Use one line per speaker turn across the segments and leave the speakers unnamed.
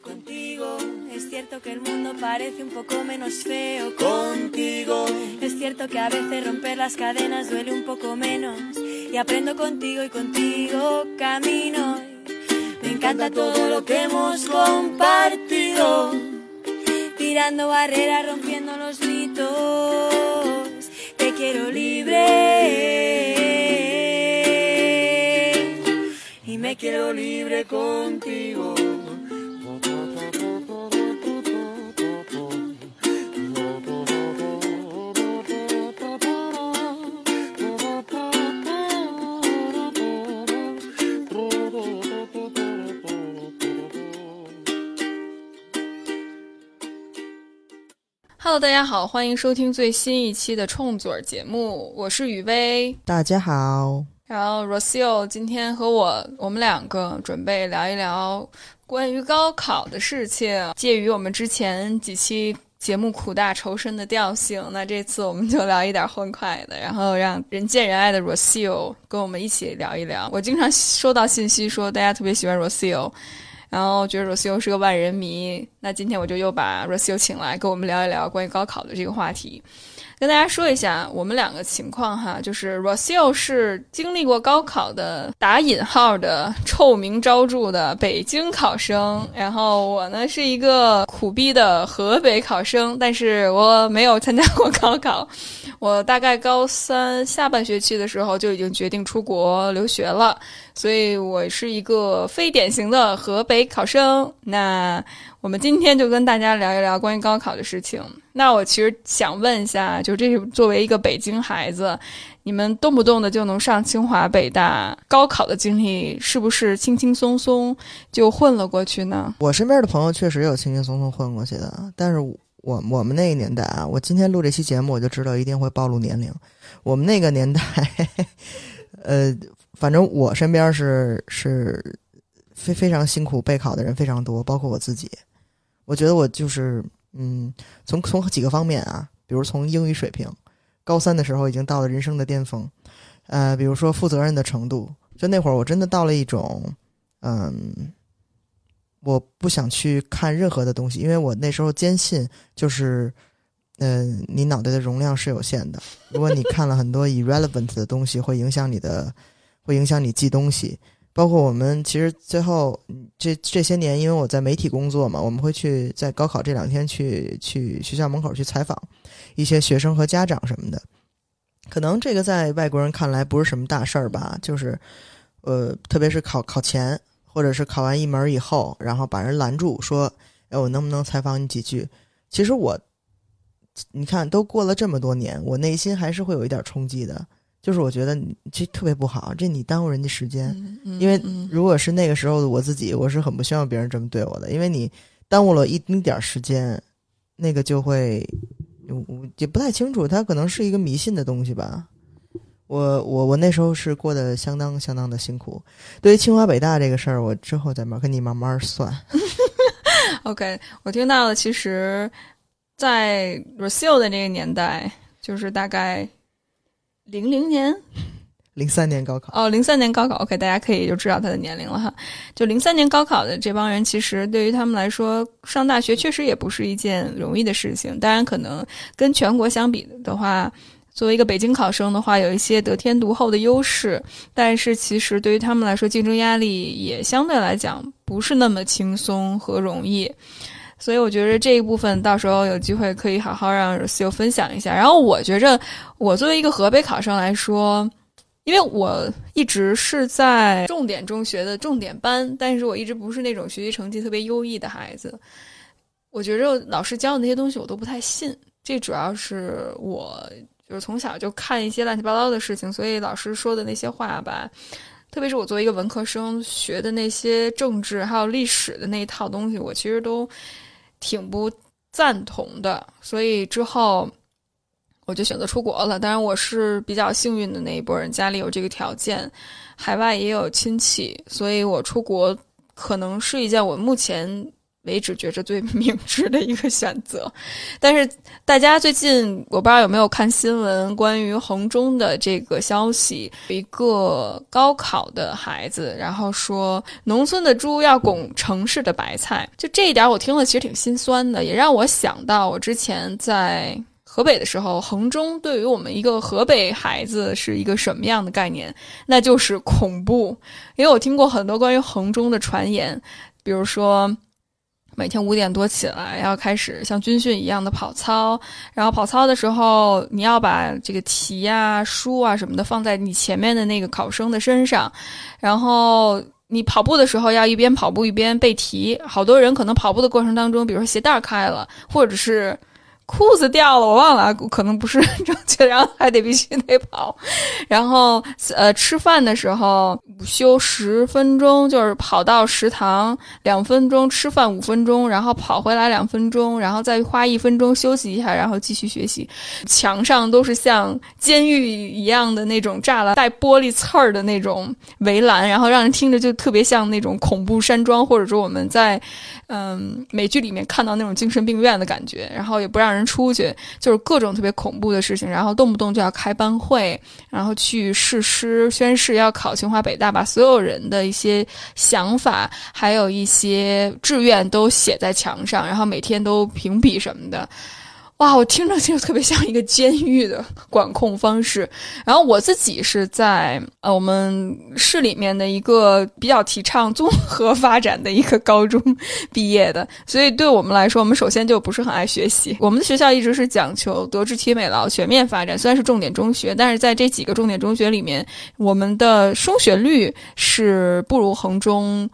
contigo. Es cierto que el mundo parece un poco menos feo contigo. Es cierto que a veces romper las cadenas duele un poco menos. Y aprendo contigo y contigo camino. Me encanta todo lo que hemos compartido. Tirando barreras, rompiendo los mitos. Te quiero libre. Y me quiero libre contigo.
Hello，大家好，欢迎收听最新一期的冲嘴儿节目，我是雨薇。
大家好，
然后 Rocio 今天和我，我们两个准备聊一聊关于高考的事情。介于我们之前几期节目苦大仇深的调性，那这次我们就聊一点欢快的，然后让人见人爱的 Rocio 跟我们一起聊一聊。我经常收到信息说大家特别喜欢 Rocio。然后觉得 Rocio 是个万人迷，那今天我就又把 Rocio 请来跟我们聊一聊关于高考的这个话题。跟大家说一下我们两个情况哈，就是 Rocio 是经历过高考的打引号的臭名昭著的北京考生，然后我呢是一个苦逼的河北考生，但是我没有参加过高考，我大概高三下半学期的时候就已经决定出国留学了，所以我是一个非典型的河北考生。那我们今天就跟大家聊一聊关于高考的事情。那我其实想问一下，就这作为一个北京孩子，你们动不动的就能上清华北大，高考的经历是不是轻轻松松就混了过去呢？
我身边的朋友确实有轻轻松松混过去的，但是我我们那个年代啊，我今天录这期节目，我就知道一定会暴露年龄。我们那个年代，呃，反正我身边是是非非常辛苦备考的人非常多，包括我自己。我觉得我就是，嗯，从从几个方面啊，比如从英语水平，高三的时候已经到了人生的巅峰，呃，比如说负责任的程度，就那会儿我真的到了一种，嗯，我不想去看任何的东西，因为我那时候坚信就是，嗯、你脑袋的容量是有限的，如果你看了很多 irrelevant 的东西，会影响你的，会影响你记东西。包括我们其实最后这这些年，因为我在媒体工作嘛，我们会去在高考这两天去去学校门口去采访一些学生和家长什么的。可能这个在外国人看来不是什么大事儿吧，就是呃，特别是考考前或者是考完一门以后，然后把人拦住说：“哎，我能不能采访你几句？”其实我，你看都过了这么多年，我内心还是会有一点冲击的，就是我觉得你这特别不好，这你耽误人家时间。因为
嗯
如果是那个时候的我自己，我是很不希望别人这么对我的，因为你耽误了一丁点儿时间，那个就会，我也不太清楚，它可能是一个迷信的东西吧。我我我那时候是过得相当相当的辛苦。对于清华北大这个事儿，我之后再慢跟你慢慢算。
OK，我听到了，其实，在 Rocio 的那个年代，就是大概零零年
零三年高考，
哦，零三年高考，OK，大家可以就知道他的年龄了哈。就零三年高考的这帮人，其实对于他们来说，上大学确实也不是一件容易的事情。当然，可能跟全国相比的话，作为一个北京考生的话，有一些得天独厚的优势，但是其实对于他们来说，竞争压力也相对来讲不是那么轻松和容易。所以我觉得这一部分到时候有机会可以好好让 Rocio 分享一下。然后我觉着，我作为一个河北考生来说，因为我一直是在重点中学的重点班，但是我一直不是那种学习成绩特别优异的孩子。我觉着老师教的那些东西我都不太信，这主要是我就是从小就看一些乱七八糟的事情，所以老师说的那些话吧，特别是我作为一个文科生学的那些政治还有历史的那一套东西，我其实都挺不赞同的。所以之后我就选择出国了。当然，我是比较幸运的那一波人，家里有这个条件，海外也有亲戚，所以我出国可能是一件我目前为止觉着最 明智的一个选择。但是大家最近我不知道有没有看新闻，关于衡中的这个消息，一个高考的孩子，然后说农村的猪要拱城市的白菜，就这一点我听了其实挺心酸的，也让我想到我之前在。河北的时候，衡中对于我们一个河北孩子是一个什么样的概念？那就是恐怖。因为我听过很多关于衡中的传言，比如说每天五点多起来要开始像军训一样的跑操，然后跑操的时候你要把这个题啊、书啊什么的放在你前面的那个考生的身上，然后你跑步的时候要一边跑步一边背题。好多人可能跑步的过程当中，比如说鞋带开了，或者是。裤子掉了，我忘了，可能不是正确，然后还得必须得跑，然后呃吃饭的时候午休十分钟，就是跑到食堂两分钟吃饭五分钟，然后跑回来两分钟，然后再花一分钟休息一下，然后继续学习。墙上都是像监狱一样的那种栅栏，带玻璃刺儿的那种围栏，然后让人听着就特别像那种恐怖山庄，或者说我们在嗯美剧里面看到那种精神病院的感觉，然后也不让人。出去就是各种特别恐怖的事情，然后动不动就要开班会，然后去誓师宣誓要考清华北大，把所有人的一些想法还有一些志愿都写在墙上，然后每天都评比什么的。哇，我听着就特别像一个监狱的管控方式。然后我自己是在呃我们市里面的一个比较提倡综合发展的一个高中毕业的，所以对我们来说，我们首先就不是很爱学习。我们的学校一直是讲求德智体美劳全面发展，虽然是重点中学，但是在这几个重点中学里面，我们的升学率是不如衡中。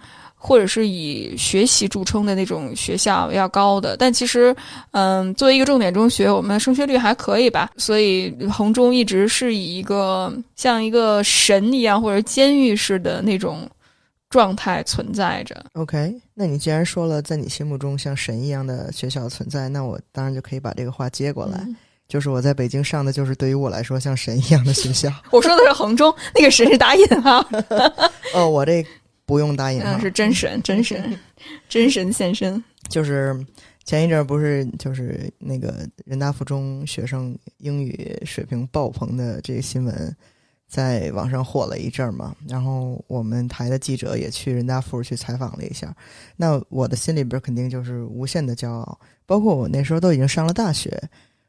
或者是以学习著称的那种学校要高的，但其实，嗯，作为一个重点中学，我们的升学率还可以吧。所以衡中一直是以一个像一个神一样或者监狱式的那种状态存在着。
OK，那你既然说了在你心目中像神一样的学校存在，那我当然就可以把这个话接过来，就是我在北京上的就是对于我来说像神一样的学校。
我说的是衡中，那个神是打引号。
哦，我这。不用答应，
是真神，真神，真神现身。
就是前一阵不是就是那个人大附中学生英语水平爆棚的这个新闻，在网上火了一阵嘛。然后我们台的记者也去人大附去采访了一下。那我的心里边肯定就是无限的骄傲。包括我那时候都已经上了大学，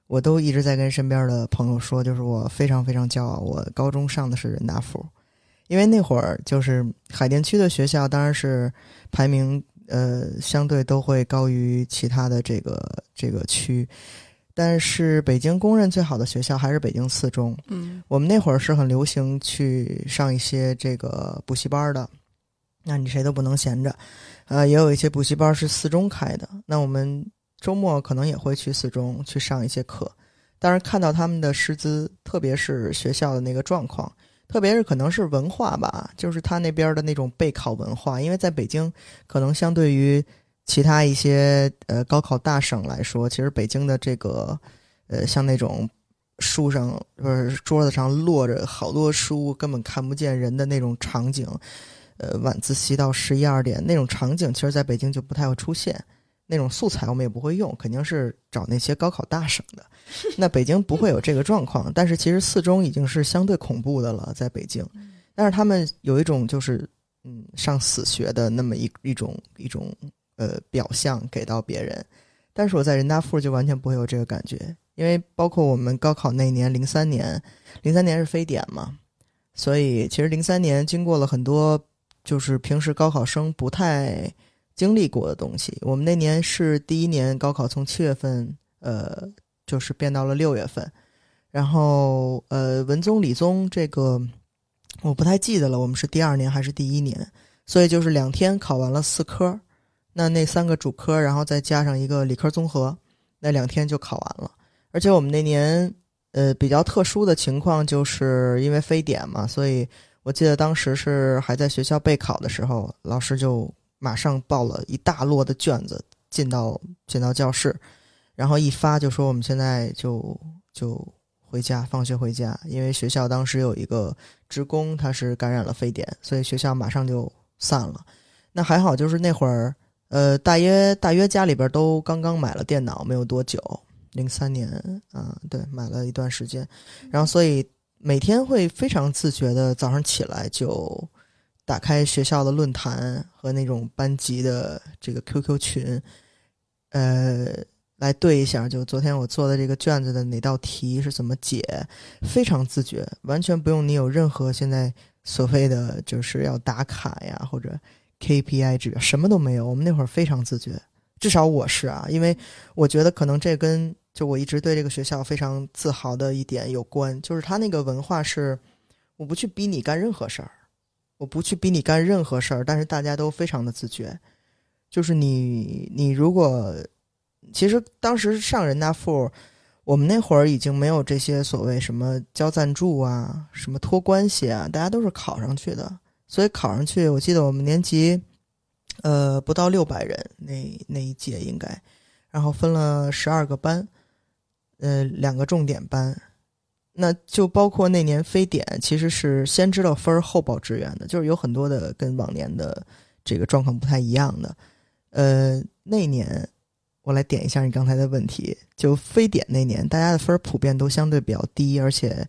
我都一直在跟身边的朋友说，就是我非常非常骄傲，我高中上的是人大附。因为那会儿就是海淀区的学校，当然是排名呃相对都会高于其他的这个这个区，但是北京公认最好的学校还是北京四中。
嗯，
我们那会儿是很流行去上一些这个补习班的，那你谁都不能闲着，呃，也有一些补习班是四中开的，那我们周末可能也会去四中去上一些课，但是看到他们的师资，特别是学校的那个状况。特别是可能是文化吧，就是他那边的那种备考文化，因为在北京，可能相对于其他一些呃高考大省来说，其实北京的这个呃像那种书上不是桌子上摞着好多书，根本看不见人的那种场景，呃晚自习到十一二点那种场景，其实在北京就不太会出现。那种素材我们也不会用，肯定是找那些高考大省的。那北京不会有这个状况，但是其实四中已经是相对恐怖的了，在北京。但是他们有一种就是嗯上死学的那么一一种一种呃表象给到别人。但是我在人大附就完全不会有这个感觉，因为包括我们高考那年零三年，零三年是非典嘛，所以其实零三年经过了很多就是平时高考生不太。经历过的东西，我们那年是第一年高考，从七月份，呃，就是变到了六月份，然后，呃，文综、理综这个我不太记得了，我们是第二年还是第一年，所以就是两天考完了四科，那那三个主科，然后再加上一个理科综合，那两天就考完了。而且我们那年，呃，比较特殊的情况就是因为非典嘛，所以我记得当时是还在学校备考的时候，老师就。马上抱了一大摞的卷子进到进到教室，然后一发就说我们现在就就回家，放学回家，因为学校当时有一个职工他是感染了非典，所以学校马上就散了。那还好，就是那会儿呃，大约大约家里边都刚刚买了电脑，没有多久，零三年啊，对，买了一段时间，然后所以每天会非常自觉的早上起来就打开学校的论坛和那种班级的这个 QQ 群，呃，来对一下，就昨天我做的这个卷子的哪道题是怎么解，非常自觉，完全不用你有任何现在所谓的就是要打卡呀或者。KPI 指标什么都没有，我们那会儿非常自觉，至少我是啊，因为我觉得可能这跟就我一直对这个学校非常自豪的一点有关，就是他那个文化是，我不去逼你干任何事儿，我不去逼你干任何事儿，但是大家都非常的自觉，就是你你如果其实当时上人大附，我们那会儿已经没有这些所谓什么交赞助啊，什么托关系啊，大家都是考上去的。所以考上去，我记得我们年级，呃，不到六百人，那那一届应该，然后分了十二个班，呃，两个重点班，那就包括那年非典，其实是先知道分儿后报志愿的，就是有很多的跟往年的这个状况不太一样的，呃，那年。我来点一下你刚才的问题，就非典那年，大家的分儿普遍都相对比较低，而且，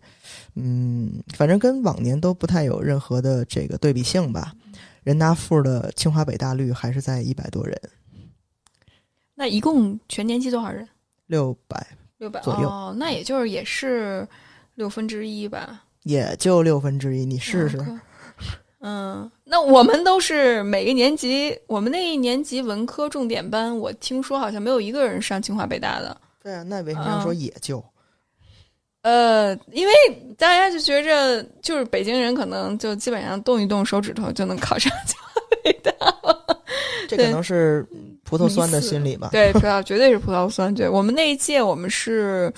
嗯，反正跟往年都不太有任何的这个对比性吧。人大附的清华北大率还是在一百多人。
那一共全年级多少人？
六百，
六百
左右。
哦，那也就是也是六分之一吧。
也就六分之一，你试试。
嗯，那我们都是每个年级，我们那一年级文科重点班，我听说好像没有一个人上清华北大的。
对啊，那为什么要说也就？
呃，因为大家就觉着，就是北京人可能就基本上动一动手指头就能考上清华北大。
这可能是葡萄酸的心理吧？
对，葡萄绝对是葡萄酸。对我们那一届，我们是。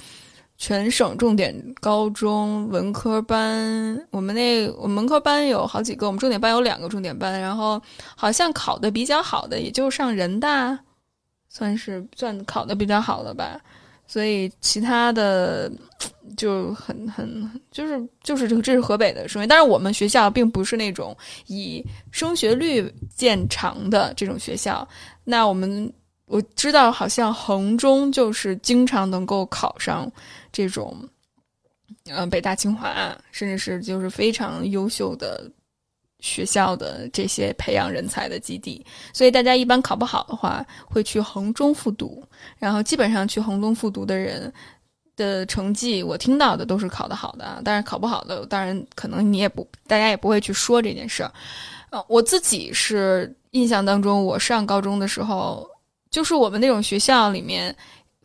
全省重点高中文科班，我们那我们文科班有好几个，我们重点班有两个重点班，然后好像考的比较好的，也就上人大，算是算考的比较好的吧。所以其他的就很很就是就是这个这是河北的声音，但是我们学校并不是那种以升学率见长的这种学校。那我们我知道，好像衡中就是经常能够考上。这种，呃，北大、清华，甚至是就是非常优秀的学校的这些培养人才的基地，所以大家一般考不好的话，会去衡中复读。然后基本上去衡中复读的人的成绩，我听到的都是考得好的。但是考不好的，当然可能你也不，大家也不会去说这件事儿。呃，我自己是印象当中，我上高中的时候，就是我们那种学校里面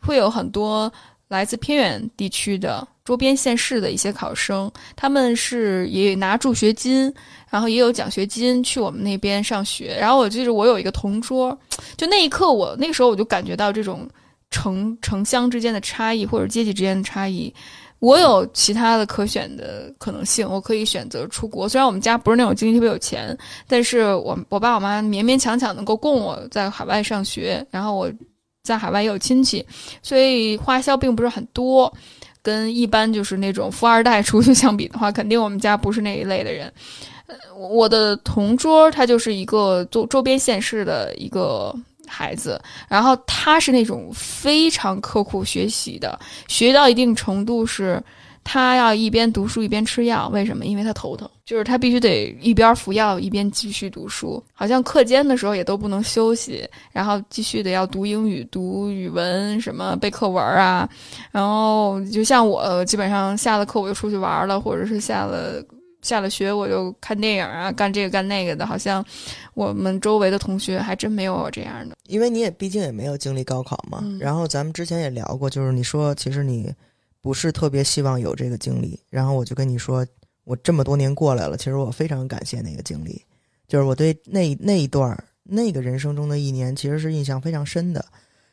会有很多。来自偏远地区的周边县市的一些考生，他们是也拿助学金，然后也有奖学金去我们那边上学。然后我记得我有一个同桌，就那一刻我那个时候我就感觉到这种城城乡之间的差异或者阶级之间的差异。我有其他的可选的可能性，我可以选择出国。虽然我们家不是那种经济特别有钱，但是我我爸我妈勉勉强强能够供我在海外上学，然后我。在海外也有亲戚，所以花销并不是很多。跟一般就是那种富二代出去 相比的话，肯定我们家不是那一类的人。我的同桌他就是一个周周边县市的一个孩子，然后他是那种非常刻苦学习的，学到一定程度是。他要一边读书一边吃药，为什么？因为他头疼，就是他必须得一边服药一边继续读书。好像课间的时候也都不能休息，然后继续的要读英语、读语文，什么背课文啊。然后就像我，基本上下了课我就出去玩了，或者是下了下了学我就看电影啊，干这个干那个的。好像我们周围的同学还真没有我这样的。
因为你也毕竟也没有经历高考嘛。然后咱们之前也聊过，就是你说其实你。不是特别希望有这个经历，然后我就跟你说，我这么多年过来了，其实我非常感谢那个经历，就是我对那那一段那个人生中的一年，其实是印象非常深的，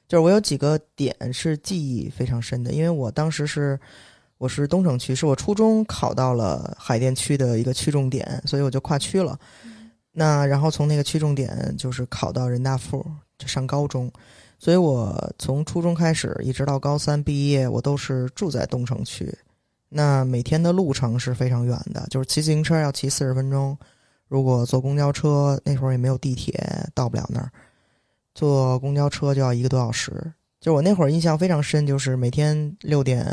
就是我有几个点是记忆非常深的，因为我当时是我是东城区，是我初中考到了海淀区的一个区重点，所以我就跨区了，那然后从那个区重点就是考到人大附，就上高中。所以我从初中开始，一直到高三毕业，我都是住在东城区。那每天的路程是非常远的，就是骑自行车要骑四十分钟，如果坐公交车，那会儿也没有地铁，到不了那儿。坐公交车就要一个多小时。就我那会儿印象非常深，就是每天六点、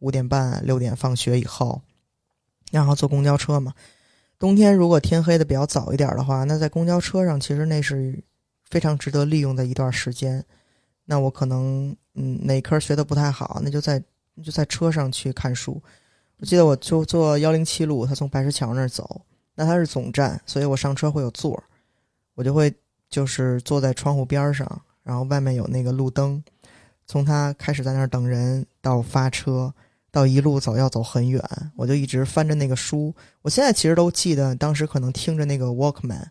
五点半、六点放学以后，然后坐公交车嘛。冬天如果天黑的比较早一点的话，那在公交车上其实那是非常值得利用的一段时间。那我可能嗯哪科学的不太好，那就在就在车上去看书。我记得我就坐幺零七路，他从白石桥那儿走，那他是总站，所以我上车会有座儿，我就会就是坐在窗户边上，然后外面有那个路灯，从他开始在那儿等人到发车。到一路走要走很远，我就一直翻着那个书。我现在其实都记得，当时可能听着那个 Walkman，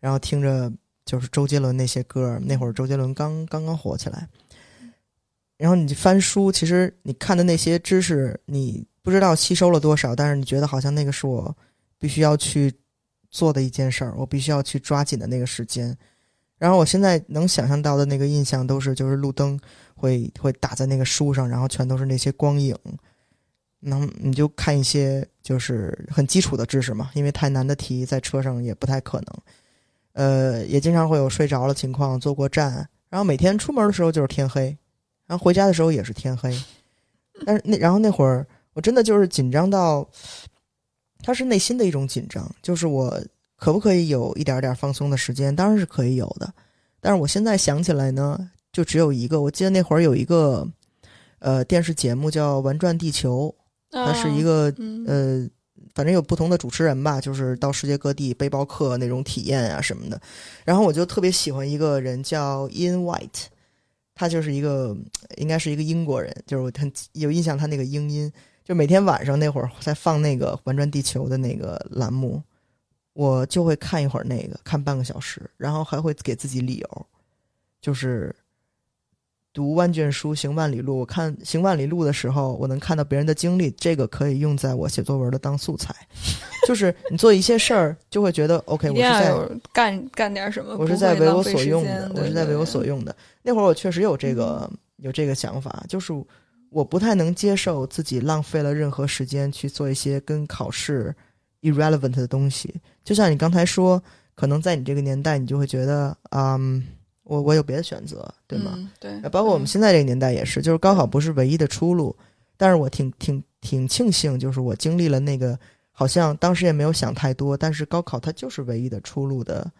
然后听着就是周杰伦那些歌。那会儿周杰伦刚刚刚火起来，然后你翻书，其实你看的那些知识，你不知道吸收了多少，但是你觉得好像那个是我必须要去做的一件事儿，我必须要去抓紧的那个时间。然后我现在能想象到的那个印象都是，就是路灯会会打在那个书上，然后全都是那些光影。能你就看一些就是很基础的知识嘛，因为太难的题在车上也不太可能。呃，也经常会有睡着了情况，坐过站，然后每天出门的时候就是天黑，然后回家的时候也是天黑。但是那然后那会儿我真的就是紧张到，他是内心的一种紧张，就是我可不可以有一点点放松的时间？当然是可以有的，但是我现在想起来呢，就只有一个。我记得那会儿有一个呃电视节目叫《玩转地球》。它是一个呃，反正有不同的主持人吧，就是到世界各地背包客那种体验啊什么的。然后我就特别喜欢一个人叫 Ian White，他就是一个应该是一个英国人，就是我很有印象他那个英音。就每天晚上那会儿在放那个《玩转地球》的那个栏目，我就会看一会儿那个，看半个小时，然后还会给自己理由，就是。读万卷书，行万里路。我看行万里路的时候，我能看到别人的经历，这个可以用在我写作文的当素材。就是你做一些事儿，就会觉得 OK。我是在
干干点什么，
我是在为我所用的，我是在为我所用的。那会儿我确实有这个有这个想法，就是我不太能接受自己浪费了任何时间去做一些跟考试 irrelevant 的东西。就像你刚才说，可能在你这个年代，你就会觉得，嗯。我我有别的选择，对吗？
对，
包括我们现在这个年代也是，就是高考不是唯一的出路。但是我挺挺挺庆幸，就是我经历了那个，好像当时也没有想太多，但是高考它就是唯一的出路的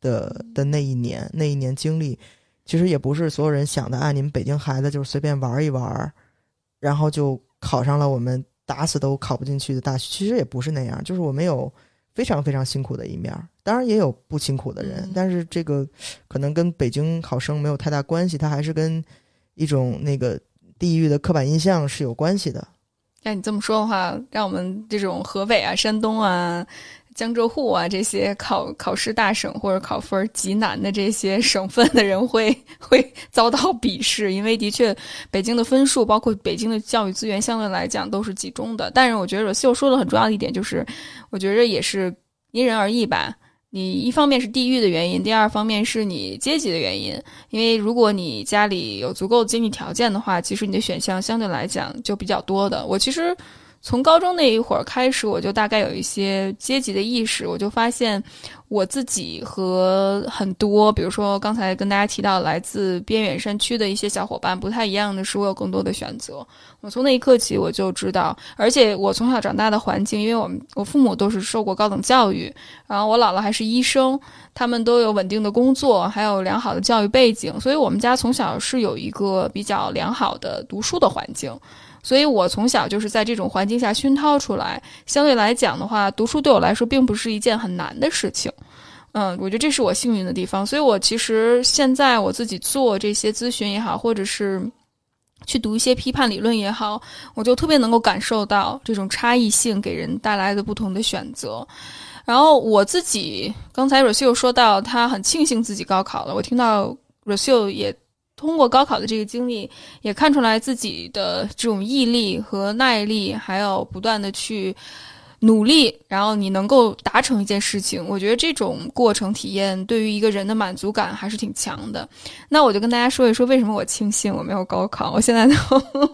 的的那一年，那一年经历，其实也不是所有人想的啊，你们北京孩子就是随便玩一玩，然后就考上了我们打死都考不进去的大学，其实也不是那样，就是我们有。非常非常辛苦的一面，当然也有不辛苦的人，但是这个可能跟北京考生没有太大关系，它还是跟一种那个地域的刻板印象是有关系的。
那你这么说的话，让我们这种河北啊、山东啊。江浙沪啊，这些考考试大省或者考分极难的这些 省份的人会会遭到鄙视，因为的确，北京的分数包括北京的教育资源相对来讲都是集中的。但是我觉得秀说的很重要的一点就是，我觉得也是因人而异吧。你一方面是地域的原因，第二方面是你阶级的原因。因为如果你家里有足够经济条件的话，其实你的选项相对来讲就比较多的。我其实。从高中那一会儿开始，我就大概有一些阶级的意识，我就发现我自己和很多，比如说刚才跟大家提到来自边远山区的一些小伙伴不太一样的是，我有更多的选择。我从那一刻起我就知道，而且我从小长大的环境，因为我们我父母都是受过高等教育，然后我姥姥还是医生，他们都有稳定的工作，还有良好的教育背景，所以我们家从小是有一个比较良好的读书的环境。所以我从小就是在这种环境下熏陶出来，相对来讲的话，读书对我来说并不是一件很难的事情。嗯，我觉得这是我幸运的地方。所以我其实现在我自己做这些咨询也好，或者是去读一些批判理论也好，我就特别能够感受到这种差异性给人带来的不同的选择。然后我自己刚才 Rocio 说到，他很庆幸自己高考了。我听到 Rocio 也。通过高考的这个经历，也看出来自己的这种毅力和耐力，还有不断的去努力，然后你能够达成一件事情，我觉得这种过程体验对于一个人的满足感还是挺强的。那我就跟大家说一说，为什么我庆幸我没有高考，我现在都，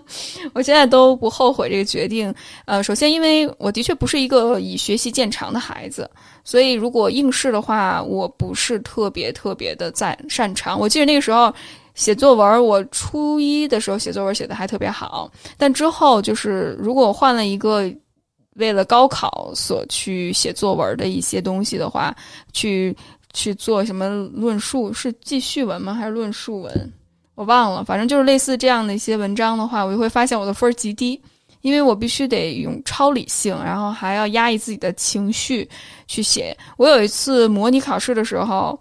我现在都不后悔这个决定。呃，首先，因为我的确不是一个以学习见长的孩子，所以如果应试的话，我不是特别特别的在擅长。我记得那个时候写作文，我初一的时候写作文写的还特别好，但之后就是如果换了一个。为了高考所去写作文的一些东西的话，去去做什么论述是记叙文吗？还是论述文？我忘了，反正就是类似这样的一些文章的话，我就会发现我的分极低，因为我必须得用超理性，然后还要压抑自己的情绪去写。我有一次模拟考试的时候，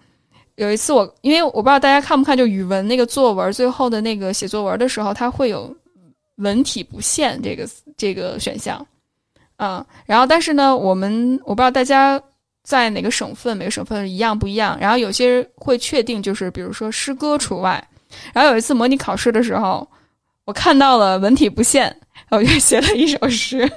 有一次我因为我不知道大家看不看，就语文那个作文最后的那个写作文的时候，它会有文体不限这个这个选项。嗯，然后但是呢，我们我不知道大家在哪个省份，每个省份一样不一样。然后有些会确定，就是比如说诗歌除外。然后有一次模拟考试的时候，我看到了文体不限，我就写了一首诗，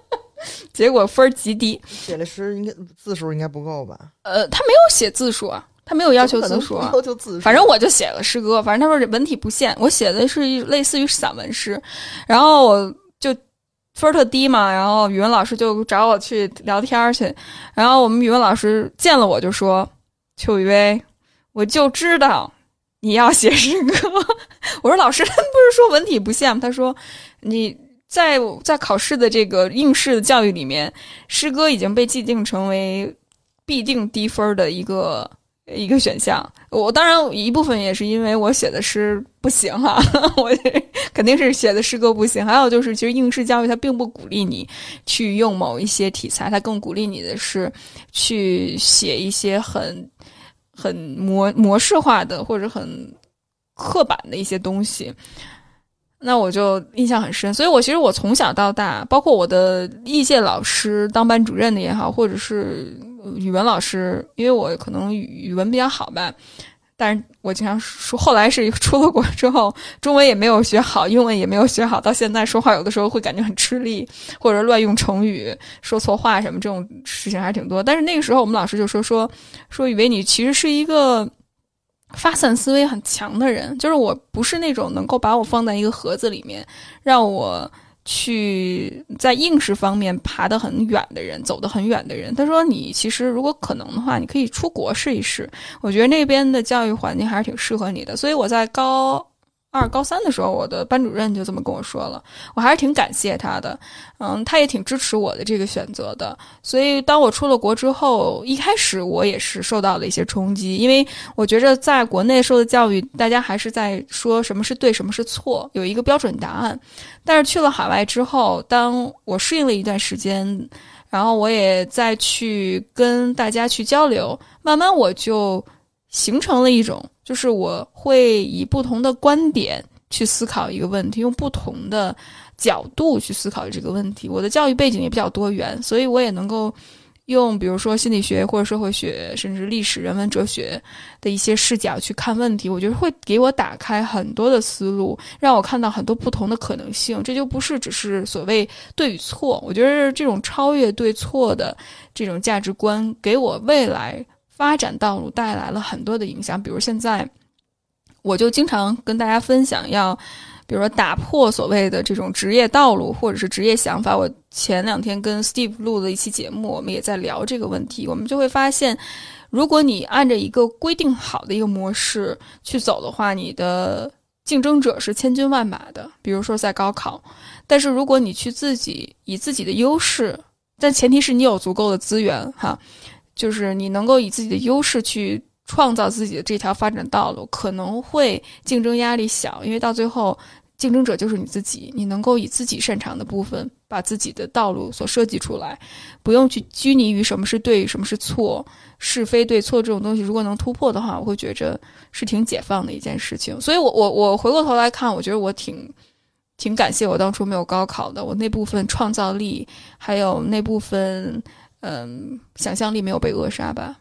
结果分儿极低。
写的诗应该字数应该不够吧？
呃，他没有写字数啊，他没有要求字数啊，
要求字数。
反正我就写了诗歌，反正他说文体不限，我写的是类似于散文诗，然后我就。分儿特低嘛，然后语文老师就找我去聊天去，然后我们语文老师见了我就说：“邱雨薇，我就知道你要写诗歌。”我说：“老师，他不是说文体不限吗？”他说：“你在在考试的这个应试的教育里面，诗歌已经被既定成为必定低分的一个。”一个选项，我当然一部分也是因为我写的诗不行哈，我肯定是写的诗歌不行。还有就是，其实应试教育它并不鼓励你去用某一些题材，它更鼓励你的是去写一些很很模模式化的或者很刻板的一些东西。那我就印象很深，所以我其实我从小到大，包括我的艺届老师当班主任的也好，或者是。语文老师，因为我可能语文比较好吧，但是我经常说，后来是出了国之后，中文也没有学好，英文也没有学好，到现在说话有的时候会感觉很吃力，或者乱用成语，说错话什么这种事情还挺多。但是那个时候我们老师就说说说，以为你其实是一个发散思维很强的人，就是我不是那种能够把我放在一个盒子里面让我。去在应试方面爬得很远的人，走得很远的人，他说：“你其实如果可能的话，你可以出国试一试。我觉得那边的教育环境还是挺适合你的。”所以我在高。二高三的时候，我的班主任就这么跟我说了，我还是挺感谢他的，嗯，他也挺支持我的这个选择的。所以当我出了国之后，一开始我也是受到了一些冲击，因为我觉着在国内受的教育，大家还是在说什么是对，什么是错，有一个标准答案。但是去了海外之后，当我适应了一段时间，然后我也再去跟大家去交流，慢慢我就形成了一种。就是我会以不同的观点去思考一个问题，用不同的角度去思考这个问题。我的教育背景也比较多元，所以我也能够用比如说心理学或者社会学，甚至历史、人文、哲学的一些视角去看问题。我觉得会给我打开很多的思路，让我看到很多不同的可能性。这就不是只是所谓对与错。我觉得这种超越对错的这种价值观，给我未来。发展道路带来了很多的影响，比如现在，我就经常跟大家分享，要比如说打破所谓的这种职业道路或者是职业想法。我前两天跟 Steve 录了一期节目，我们也在聊这个问题。我们就会发现，如果你按着一个规定好的一个模式去走的话，你的竞争者是千军万马的。比如说在高考，但是如果你去自己以自己的优势，但前提是你有足够的资源，哈。就是你能够以自己的优势去创造自己的这条发展道路，可能会竞争压力小，因为到最后竞争者就是你自己。你能够以自己擅长的部分，把自己的道路所设计出来，不用去拘泥于什么是对，什么是错，是非对错这种东西。如果能突破的话，我会觉着是挺解放的一件事情。所以，我我我回过头来看，我觉得我挺挺感谢我当初没有高考的，我那部分创造力，还有那部分。嗯，想象力没有被扼杀吧？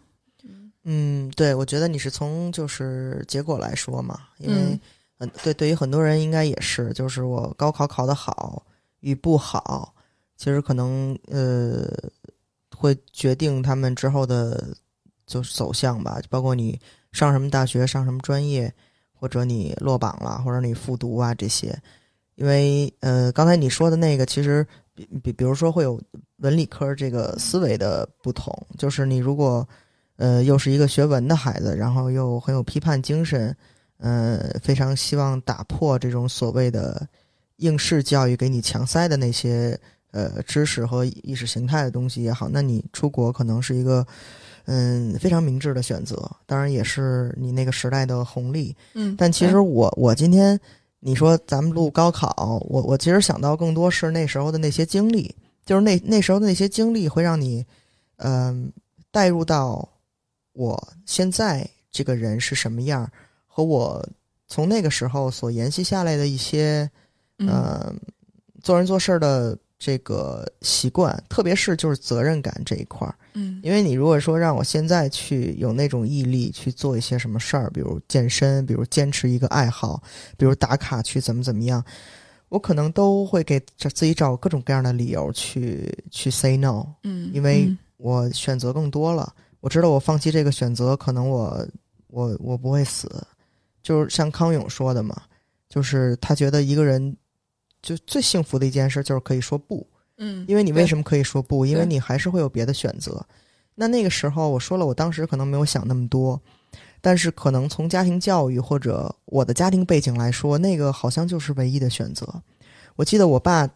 嗯，对，我觉得你是从就是结果来说嘛，因为嗯，对，对于很多人应该也是，就是我高考考得好与不好，其实可能呃会决定他们之后的就走向吧，包括你上什么大学、上什么专业，或者你落榜了，或者你复读啊这些。因为呃，刚才你说的那个，其实比比比如说会有文理科这个思维的不同，就是你如果呃又是一个学文的孩子，然后又很有批判精神，呃，非常希望打破这种所谓的应试教育给你强塞的那些呃知识和意识形态的东西也好，那你出国可能是一个嗯非常明智的选择，当然也是你那个时代的红利。
嗯，
但其实我我今天你说咱们录高考，我我其实想到更多是那时候的那些经历，就是那那时候的那些经历会让你嗯、带入到我现在这个人是什么样儿，和我从那个时候所沿袭下来的一些
嗯。
呃做人做事儿的这个习惯，特别是就是责任感这一块儿。
嗯
因为你如果说让我现在去有那种毅力去做一些什么事儿，比如健身，比如坚持一个爱好，比如打卡去怎么怎么样，我可能都会给自己找各种各样的理由去去 say no，
嗯，
因为
嗯
我选择更多了。我知道我放弃这个选择，可能我我我不会死。就是像康永说的嘛，就是他觉得一个人就最幸福的一件事就是可以说不。
嗯，
因为你为什么可以说不？因为你还是会有别的选择。那那个时候我说了，我当时可能没有想那么多，但是可能从家庭教育或者我的家庭背景来说，那个好像就是唯一的选择。我记得我爸，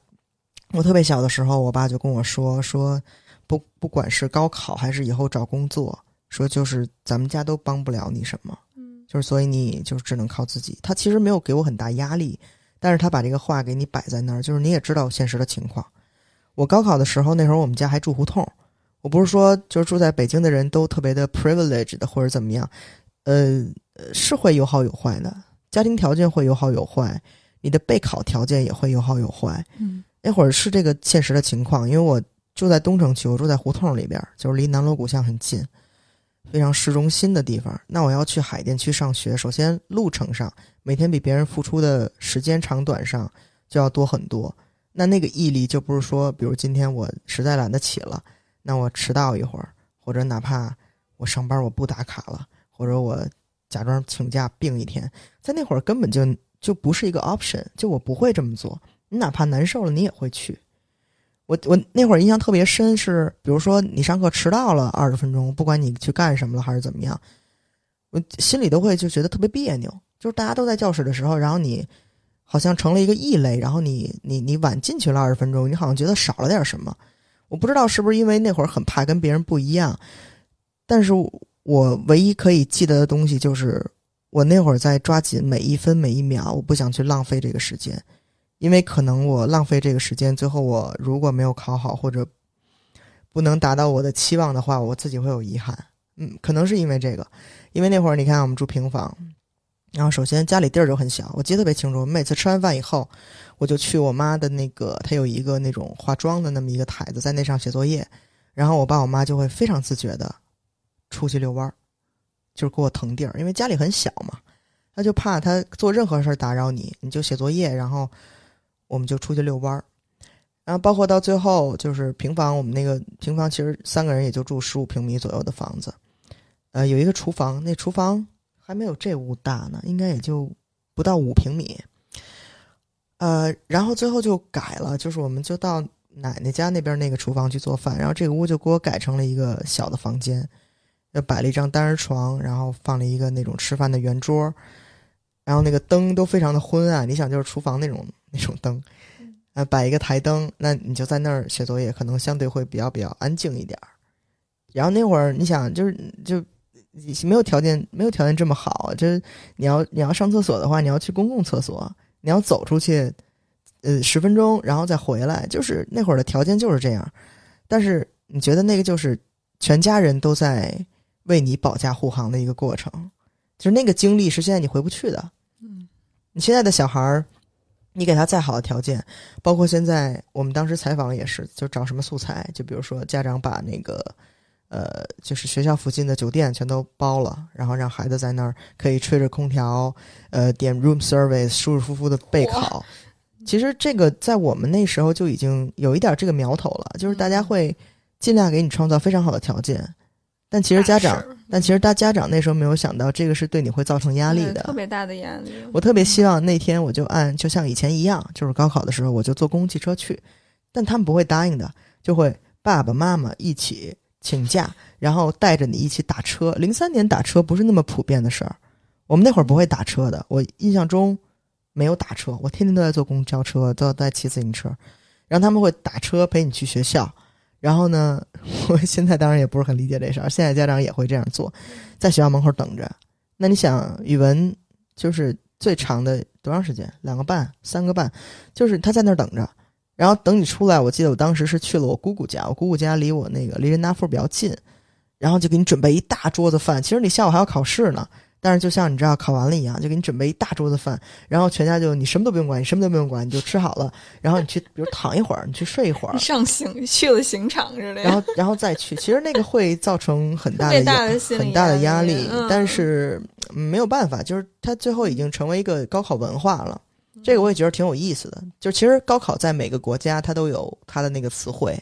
我特别小的时候，我爸就跟我说说，不不管是高考还是以后找工作，说就是咱们家都帮不了你什么，
嗯
就是所以你就只能靠自己。他其实没有给我很大压力，但是他把这个话给你摆在那儿，就是你也知道现实的情况。我高考的时候，那时候我们家还住胡同。我不是说就是住在北京的人都特别的 privileged 或者怎么样，呃，呃是会有好有坏的，家庭条件会有好有坏，你的备考条件也会有好有坏。
嗯
那会儿是这个现实的情况，因为我住在东城区，我住在胡同里边，就是离南锣鼓巷很近，非常市中心的地方。那我要去海淀区上学，首先路程上每天比别人付出的时间长短上就要多很多。那那个毅力就不是说，比如今天我实在懒得起了，那我迟到一会儿，或者哪怕我上班我不打卡了，或者我假装请假病一天，在那会儿根本就就不是一个 option，就我不会这么做。你哪怕难受了，你也会去。我我那会儿印象特别深是，比如说你上课迟到了二十分钟，不管你去干什么了还是怎么样，我心里都会就觉得特别别扭。就是大家都在教室的时候，然后你好像成了一个异类，然后你你你晚进去了二十分钟，你好像觉得少了点什么。我不知道是不是因为那会儿很怕跟别人不一样，但是我唯一可以记得的东西就是，我那会儿在抓紧每一分每一秒，我不想去浪费这个时间。因为可能我浪费这个时间，最后我如果没有考好或者不能达到我的期望的话，我自己会有遗憾。嗯，可能是因为这个，因为那会儿你看我们住平房，然后首先家里地儿就很小，我记得特别清楚。我每次吃完饭以后，我就去我妈的那个，她有一个那种化妆的那么一个台子，在那上写作业，然后我爸我妈就会非常自觉的出去遛弯儿，就是给我腾地儿，因为家里很小嘛，他就怕他做任何事儿打扰你，你就写作业，然后。我们就出去遛弯儿，然后包括到最后就是平房，我们那个平房其实三个人也就住十五平米左右的房子，呃，有一个厨房，那厨房还没有这屋大呢，应该也就不到五平米，呃，然后最后就改了，就是我们就到奶奶家那边那个厨房去做饭，然后这个屋就给我改成了一个小的房间，就摆了一张单人床，然后放了一个那种吃饭的圆桌。然后那个灯都非常的昏暗，你想就是厨房那种那种灯，呃，摆一个台灯，那你就在那儿写作业，可能相对会比较比较安静一点儿。然后那会儿你想就是就没有条件没有条件这么好，就是你要你要上厕所的话，你要去公共厕所，你要走出去，呃，十分钟然后再回来，就是那会儿的条件就是这样。但是你觉得那个就是全家人都在为你保驾护航的一个过程，就是那个经历是现在你回不去的。
嗯
你现在的小孩儿，你给他再好的条件，包括现在我们当时采访也是，就找什么素材，就比如说家长把那个，呃，就是学校附近的酒店全都包了，然后让孩子在那儿可以吹着空调，呃，点 room service，舒舒服服的备考，其实这个在我们那时候就已经有一点这个苗头了，就是大家会尽量给你创造非常好的条件，但其实家长，但其实大家长那时候没有想到这个是对你会造成压力的，
特别大的压力。
我特别希望那天我就按就像以前一样，就是高考的时候我就坐公共汽车去，但他们不会答应的，就会爸爸妈妈一起请假，然后带着你一起打车。零三年打车不是那么普遍的事儿，我们那会儿不会打车的，我印象中。没有打车，我天天都在坐公交车，都在骑自行车，然后他们会打车陪你去学校。然后呢，我现在当然也不是很理解这事儿，现在家长也会这样做，在学校门口等着。那你想，语文就是最长的多长时间？两个半、三个半，就是他在那儿等着，然后等你出来。我记得我当时是去了我姑姑家，我姑姑家离我那个离人大附比较近，然后就给你准备一大桌子饭。其实你下午还要考试呢。但是就像你知道考完了一样，就给你准备一大桌子饭，然后全家就你什么都不用管，你什么都不用管，你就吃好了，然后你去 比如躺一会儿，你去睡一会儿，
上刑去了刑场之类的，
然后然后再去，其实那个会造成很大的很大的压力，但是没有办法，就是它最后已经成为一个高考文化了，这个我也觉得挺有意思的。就其实高考在每个国家它都有它的那个词汇。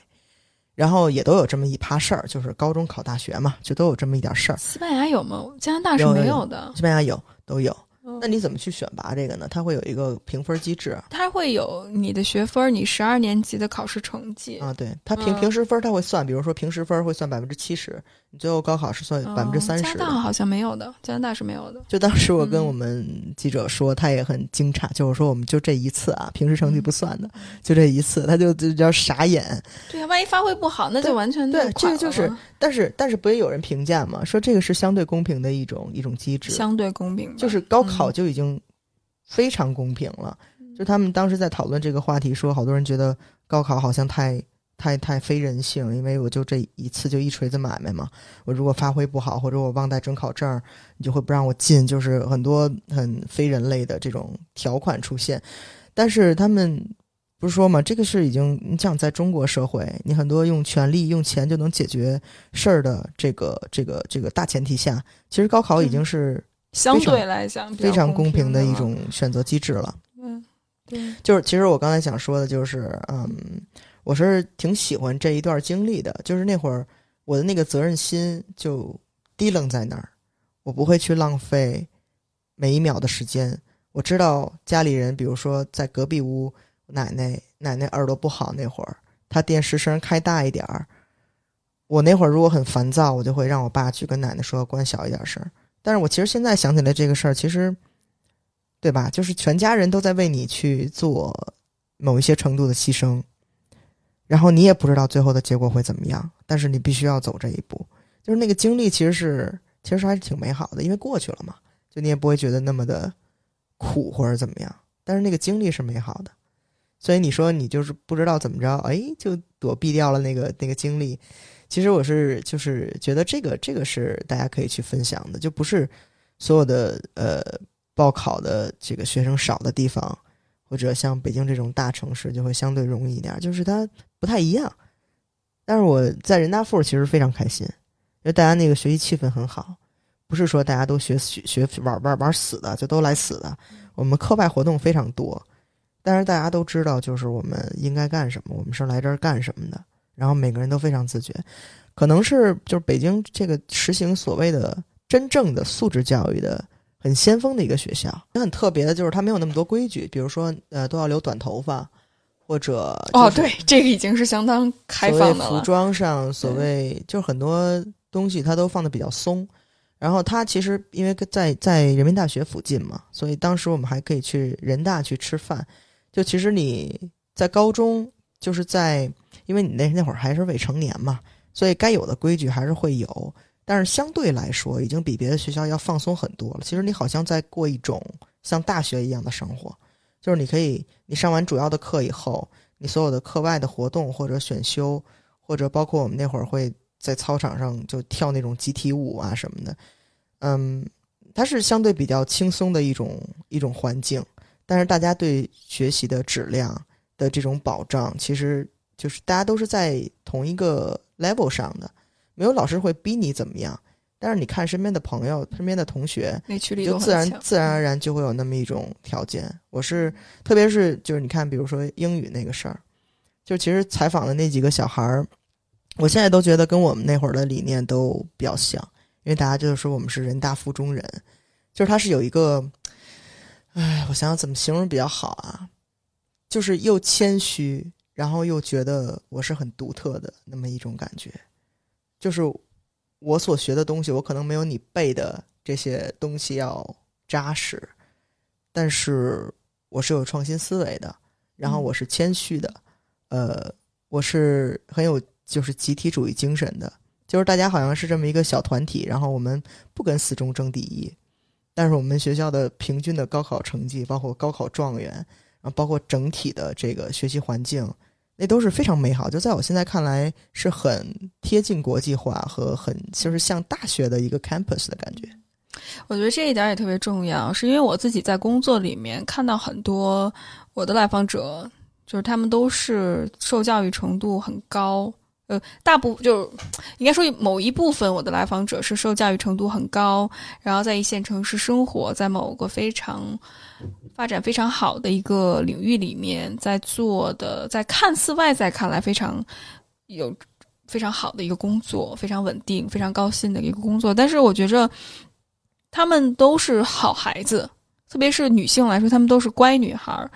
然后也都有这么一趴事儿，就是高中考大学嘛，就都有这么一点事儿。
西班牙有吗？加拿大是没有的。
西班牙有，都有。那你怎么去选拔这个呢？它会有一个评分机制，
它会有你的学分，你十二年级的考试成绩
啊。对，它平平时分它会算，比如说平时分会算百分之七十，你最后高考是算百分之三十。加
拿大好像没有的，加拿大是没有的。
就当时我跟我们记者说，他也很惊诧，就是说我们就这一次啊，平时成绩不算的，就这一次，他就就叫傻眼。
对呀，万一发挥不好，那就完全
对。这个就是，但是但是不也有人评价吗？说这个是相对公平的一种一种机制，
相对公平，
就是高考就已经。非常公平了，就他们当时在讨论这个话题，说好多人觉得高考好像太太太非人性，因为我就这一次就一锤子买卖嘛，我如果发挥不好或者我忘带准考证，你就会不让我进，就是很多很非人类的这种条款出现。但是他们不是说嘛，这个是已经你想在中国社会，你很多用权力用钱就能解决事儿的这个这个这个大前提下，其实高考已经是。
相对来讲，
非常公
平
的一种选择机制了。
嗯，对，
就是其实我刚才想说的，就是嗯，我是挺喜欢这一段经历的。就是那会儿我的那个责任心就低愣在那儿，我不会去浪费每一秒的时间。我知道家里人，比如说在隔壁屋，奶奶奶奶耳朵不好那会儿，她电视声开大一点儿。我那会儿如果很烦躁，我就会让我爸去跟奶奶说关小一点声。但是我其实现在想起来这个事儿，其实，对吧？就是全家人都在为你去做某一些程度的牺牲，然后你也不知道最后的结果会怎么样，但是你必须要走这一步。就是那个经历其实是，其实还是挺美好的，因为过去了嘛，就你也不会觉得那么的苦或者怎么样。但是那个经历是美好的，所以你说你就是不知道怎么着，哎，就躲避掉了那个那个经历。其实我是就是觉得这个这个是大家可以去分享的，就不是所有的呃报考的这个学生少的地方，或者像北京这种大城市就会相对容易一点，就是它不太一样。但是我在人大附其实非常开心，因为大家那个学习气氛很好，不是说大家都学学学玩玩玩死的就都来死的，我们课外活动非常多，但是大家都知道就是我们应该干什么，我们是来这儿干什么的。然后每个人都非常自觉，可能是就是北京这个实行所谓的真正的素质教育的很先锋的一个学校。很特别的就是它没有那么多规矩，比如说呃都要留短头发，或者
哦对，这个已经是相当开放的
了。服装上所谓就是很多东西它都放的比较松。然后它其实因为在在人民大学附近嘛，所以当时我们还可以去人大去吃饭。就其实你在高中就是在。因为你那那会儿还是未成年嘛，所以该有的规矩还是会有，但是相对来说，已经比别的学校要放松很多了。其实你好像在过一种像大学一样的生活，就是你可以，你上完主要的课以后，你所有的课外的活动或者选修，或者包括我们那会儿会在操场上就跳那种集体舞啊什么的，嗯，它是相对比较轻松的一种一种环境，但是大家对学习的质量的这种保障，其实。就是大家都是在同一个 level 上的，没有老师会逼你怎么样。但是你看身边的朋友、身边的同学，就自然自然而然就会有那么一种条件。我是特别是就是你看，比如说英语那个事儿，就其实采访的那几个小孩儿，我现在都觉得跟我们那会儿的理念都比较像，因为大家就是说我们是人大附中人，就是他是有一个，哎，我想想怎么形容比较好啊，就是又谦虚，然后又觉得我是很独特的那么一种感觉，就是我所学的东西，我可能没有你背的这些东西要扎实，但是我是有创新思维的，然后我是谦虚的，呃，我是很有就是集体主义精神的，就是大家好像是这么一个小团体，然后我们不跟四中争第一，但是我们学校的平均的高考成绩，包括高考状元，然后包括整体的这个学习环境，那都是非常美好。就在我现在看来，是很贴近国际化和很就是像大学的一个 campus 的感觉。
我觉得这一点也特别重要，是因为我自己在工作里面看到很多我的来访者，就是他们都是受教育程度很高，呃，大部就应该说某一部分我的来访者是受教育程度很高，然后在一线城市生活，在某个非常发展非常好的一个领域里面，在做的，在看似外在看来非常有非常好的一个工作，非常稳定、非常高薪的一个工作，但是我觉着。他们都是好孩子，特别是女性来说，她们都是乖女孩儿。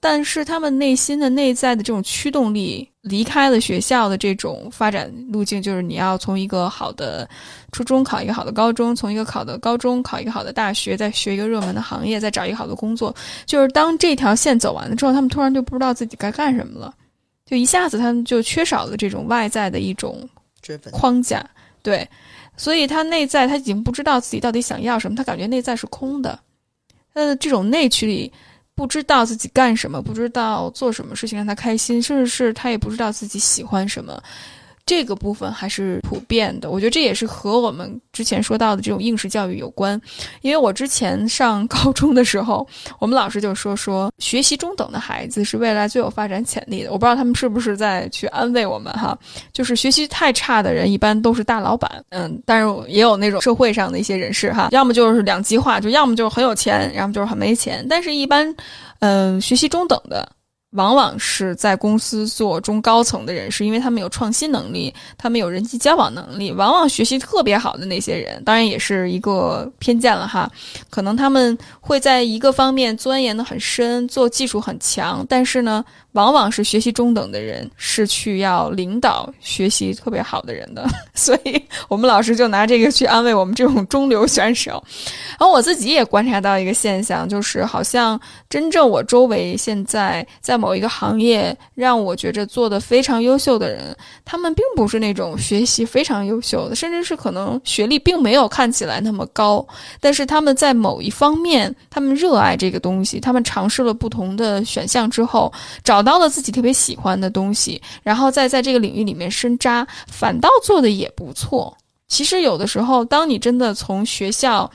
但是他们内心的内在的这种驱动力，离开了学校的这种发展路径，就是你要从一个好的初中考一个好的高中，从一个好的高中考一个好的大学，再学一个热门的行业，再找一个好的工作。就是当这条线走完了之后，他们突然就不知道自己该干什么了，就一下子他们就缺少了这种外在的一种框架，对。所以他内在他已经不知道自己到底想要什么，他感觉内在是空的，他的这种内驱力，不知道自己干什么，不知道做什么事情让他开心，甚至是他也不知道自己喜欢什么。这个部分还是普遍的，我觉得这也是和我们之前说到的这种应试教育有关。因为我之前上高中的时候，我们老师就说说学习中等的孩子是未来最有发展潜力的。我不知道他们是不是在去安慰我们哈，就是学习太差的人一般都是大老板，嗯，但是也有那种社会上的一些人士哈，要么就是两极化，就要么就是很有钱，要么就是很没钱。但是，一般，嗯，学习中等的。往往是在公司做中高层的人士，因为他们有创新能力，他们有人际交往能力。往往学习特别好的那些人，当然也是一个偏见了哈，可能他们会在一个方面钻研的很深，做技术很强，但是呢。往往是学习中等的人是去要领导学习特别好的人的，所以我们老师就拿这个去安慰我们这种中流选手。然后我自己也观察到一个现象，就是好像真正我周围现在在某一个行业让我觉着做的非常优秀的人，他们并不是那种学习非常优秀的，甚至是可能学历并没有看起来那么高，但是他们在某一方面，他们热爱这个东西，他们尝试了不同的选项之后找。到了自己特别喜欢的东西，然后再在这个领域里面深扎，反倒做的也不错。其实有的时候，当你真的从学校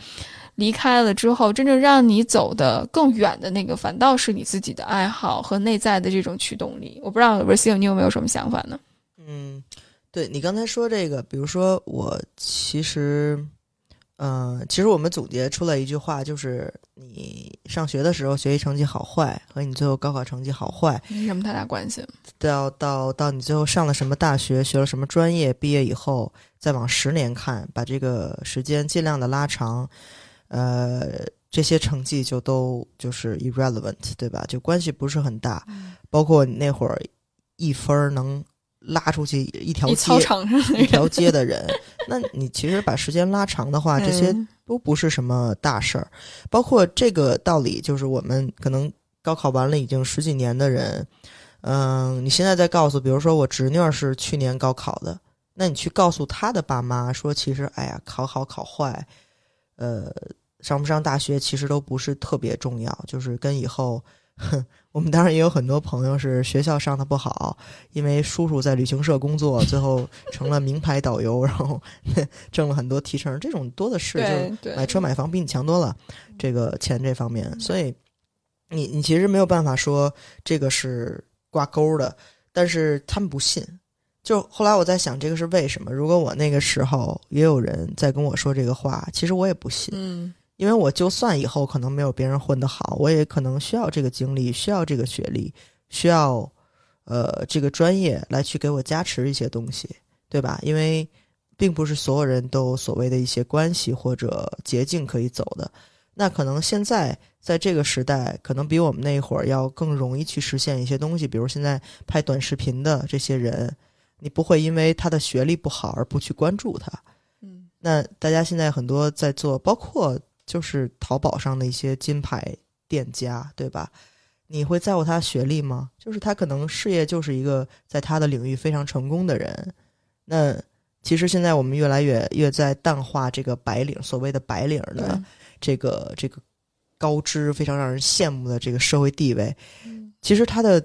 离开了之后，真正让你走的更远的那个，反倒是你自己的爱好和内在的这种驱动力。我不知道 r a c i l 你有没有什么想法呢？
嗯，对你刚才说这个，比如说我其实。嗯，其实我们总结出来一句话，就是你上学的时候学习成绩好坏和你最后高考成绩好坏
没什么太大关系。
到到到你最后上了什么大学，学了什么专业，毕业以后再往十年看，把这个时间尽量的拉长，呃，这些成绩就都就是 irrelevant，对吧？就关系不是很大。包括你那会儿一分能。拉出去一条街，一条街的人，那你其实把时间拉长的话，这些都不是什么大事儿。包括这个道理，就是我们可能高考完了已经十几年的人，嗯，你现在再告诉，比如说我侄女儿是去年高考的，那你去告诉她的爸妈说，其实哎呀，考好考坏，呃，上不上大学其实都不是特别重要，就是跟以后。我们当然也有很多朋友是学校上的不好，因为叔叔在旅行社工作，最后成了名牌导游，然后 挣了很多提成，这种多的是，就买车买房比你强多了。这个钱这方面，所以你你其实没有办法说这个是挂钩的，但是他们不信。就后来我在想，这个是为什么？如果我那个时候也有人在跟我说这个话，其实我也不信，
嗯
因为我就算以后可能没有别人混得好，我也可能需要这个经历，需要这个学历，需要呃这个专业来去给我加持一些东西，对吧？因为并不是所有人都有所谓的一些关系或者捷径可以走的。那可能现在在这个时代，可能比我们那一会儿要更容易去实现一些东西。比如现在拍短视频的这些人，你不会因为他的学历不好而不去关注他。
嗯
那大家现在很多在做，包括就是淘宝上的一些金牌店家，对吧？你会在乎他学历吗？就是他可能事业就是一个在他的领域非常成功的人。那其实现在我们越来越越在淡化这个白领，所谓的白领的这个这个高知、非常让人羡慕的这个社会地位。
嗯
其实他的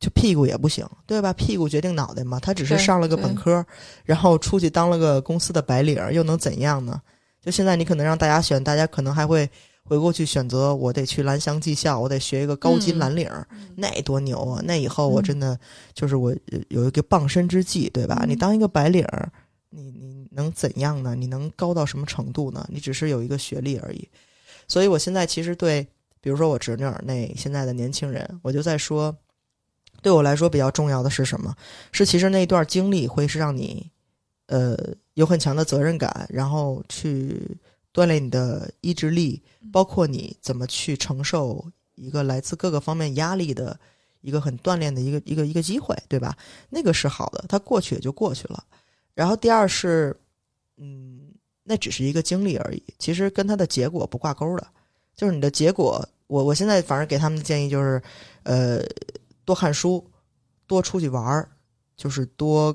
就屁股也不行，对吧？屁股决定脑袋嘛。他只是上了个本科，然后出去当了个公司的白领，又能怎样呢？就现在你可能让大家选，大家可能还会回过去选择，我得去蓝翔技校，我得学一个高金
嗯
蓝领儿，那多牛啊！那以后我
嗯
真的就是我呃有一个傍身之计，对吧？
嗯
你当一个白领儿，你你能怎样呢？你能高到什么程度呢？你只是有一个学历而已。所以我现在其实对，比如说我侄女儿那现在的年轻人，我就在说，对我来说比较重要的是什么？是其实那段经历会是让你，呃，有很强的责任感，然后去锻炼你的意志力，包括你怎么去承受一个来自各个方面压力的一个很锻炼的一个一个一个机会，对吧？那个是好的，它过去也就过去了。然后第二是，嗯，那只是一个经历而已，其实跟它的结果不挂钩的。就是你的结果，我我现在反正给他们的建议就是，呃，多看书，多出去玩儿，就是多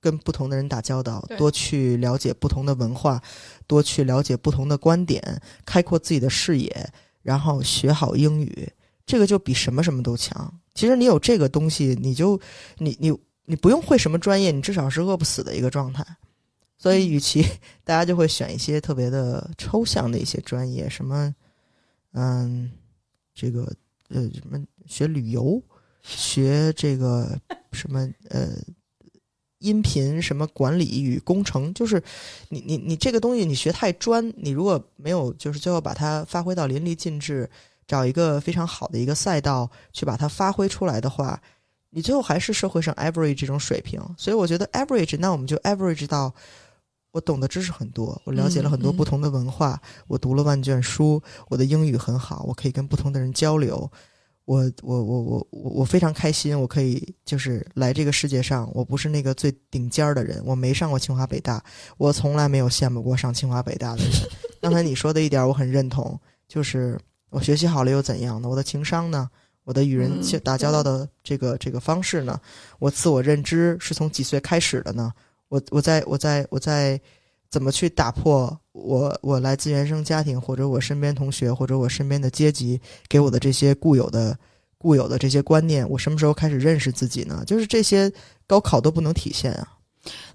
跟不同的人打交道，多去了解不同的文化，多去了解不同的观点，开阔自己的视野，然后学好英语，这个就比什么什么都强。其实你有这个东西，你就你你你不用会什么专业，你至少是饿不死的一个状态。所以，与其大家就会选一些特别的抽象的一些专业，什么，嗯，这个呃什么学旅游，学这个什么呃音频什么管理与工程，就是你你你这个东西你学太专，你如果没有就是最后把它发挥到淋漓尽致，找一个非常好的一个赛道去把它发挥出来的话，你最后还是社会上 average 这种水平。所以我觉得 average，那我们就 average 到。我懂的知识很多，我了解了很多不同的文化，我读了万卷书，我的英语很好，我可以跟不同的人交流。我我我我我我非常开心，我可以就是来这个世界上，我不是那个最顶尖儿的人，我没上过清华北大，我从来没有羡慕过上清华北大的人。刚才你说的一点我很认同，就是我学习好了又怎样呢？我的情商呢？我的与人打交道的这个这个方式呢？我自我认知是从几岁开始的呢？我我在我在我在怎么去打破我我来自原生家庭或者我身边同学或者我身边的阶级给我的这些固有的固有的这些观念？我什么时候开始认识自己呢？就是这些高考都不能体现啊。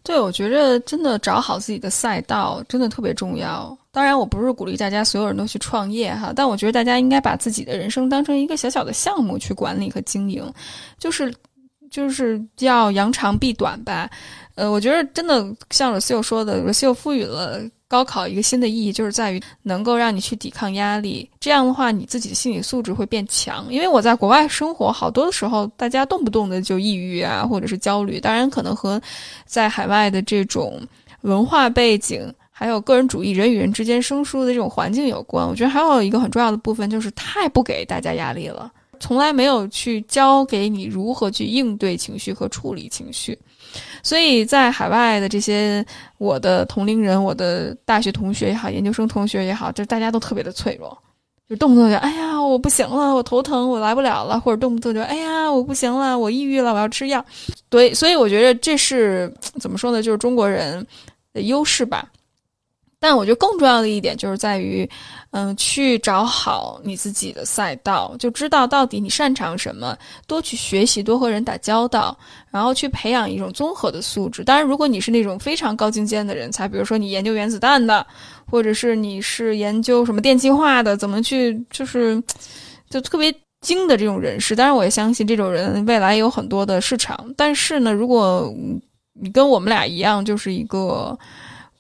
对，我觉着真的找好自己的赛道真的特别重要。当然，我不是鼓励大家所有人都去创业哈，但我觉得大家应该把自己的人生当成一个小小的项目去管理和经营，就是就是要扬长避短吧。呃，我觉得真的像 r o s e 说的 r o s e 赋予了高考一个新的意义，就是在于能够让你去抵抗压力。这样的话，你自己的心理素质会变强。因为我在国外生活，好多的时候大家动不动的就抑郁啊，或者是焦虑。当然，可能和在海外的这种文化背景，还有个人主义、人与人之间生疏的这种环境有关。我觉得还有一个很重要的部分，就是太不给大家压力了，从来没有去教给你如何去应对情绪和处理情绪。所以在海外的这些我的同龄人，我的大学同学也好，研究生同学也好，就大家都特别的脆弱，就动不动就哎呀我不行了，我头疼，我来不了了，或者动不动就哎呀我不行了，我抑郁了，我要吃药。对，所以我觉得这是怎么说呢，就是中国人的优势吧。但我觉得更重要的一点就是在于，嗯，去找好你自己的赛道，就知道到底你擅长什么，多去学习，多和人打交道，然后去培养一种综合的素质。当然，如果你是那种非常高精尖的人才，比如说你研究原子弹的，或者是你是研究什么电气化的，怎么去就是就特别精的这种人士。当然，我也相信这种人未来有很多的市场。但是呢，如果你跟我们俩一样，就是一个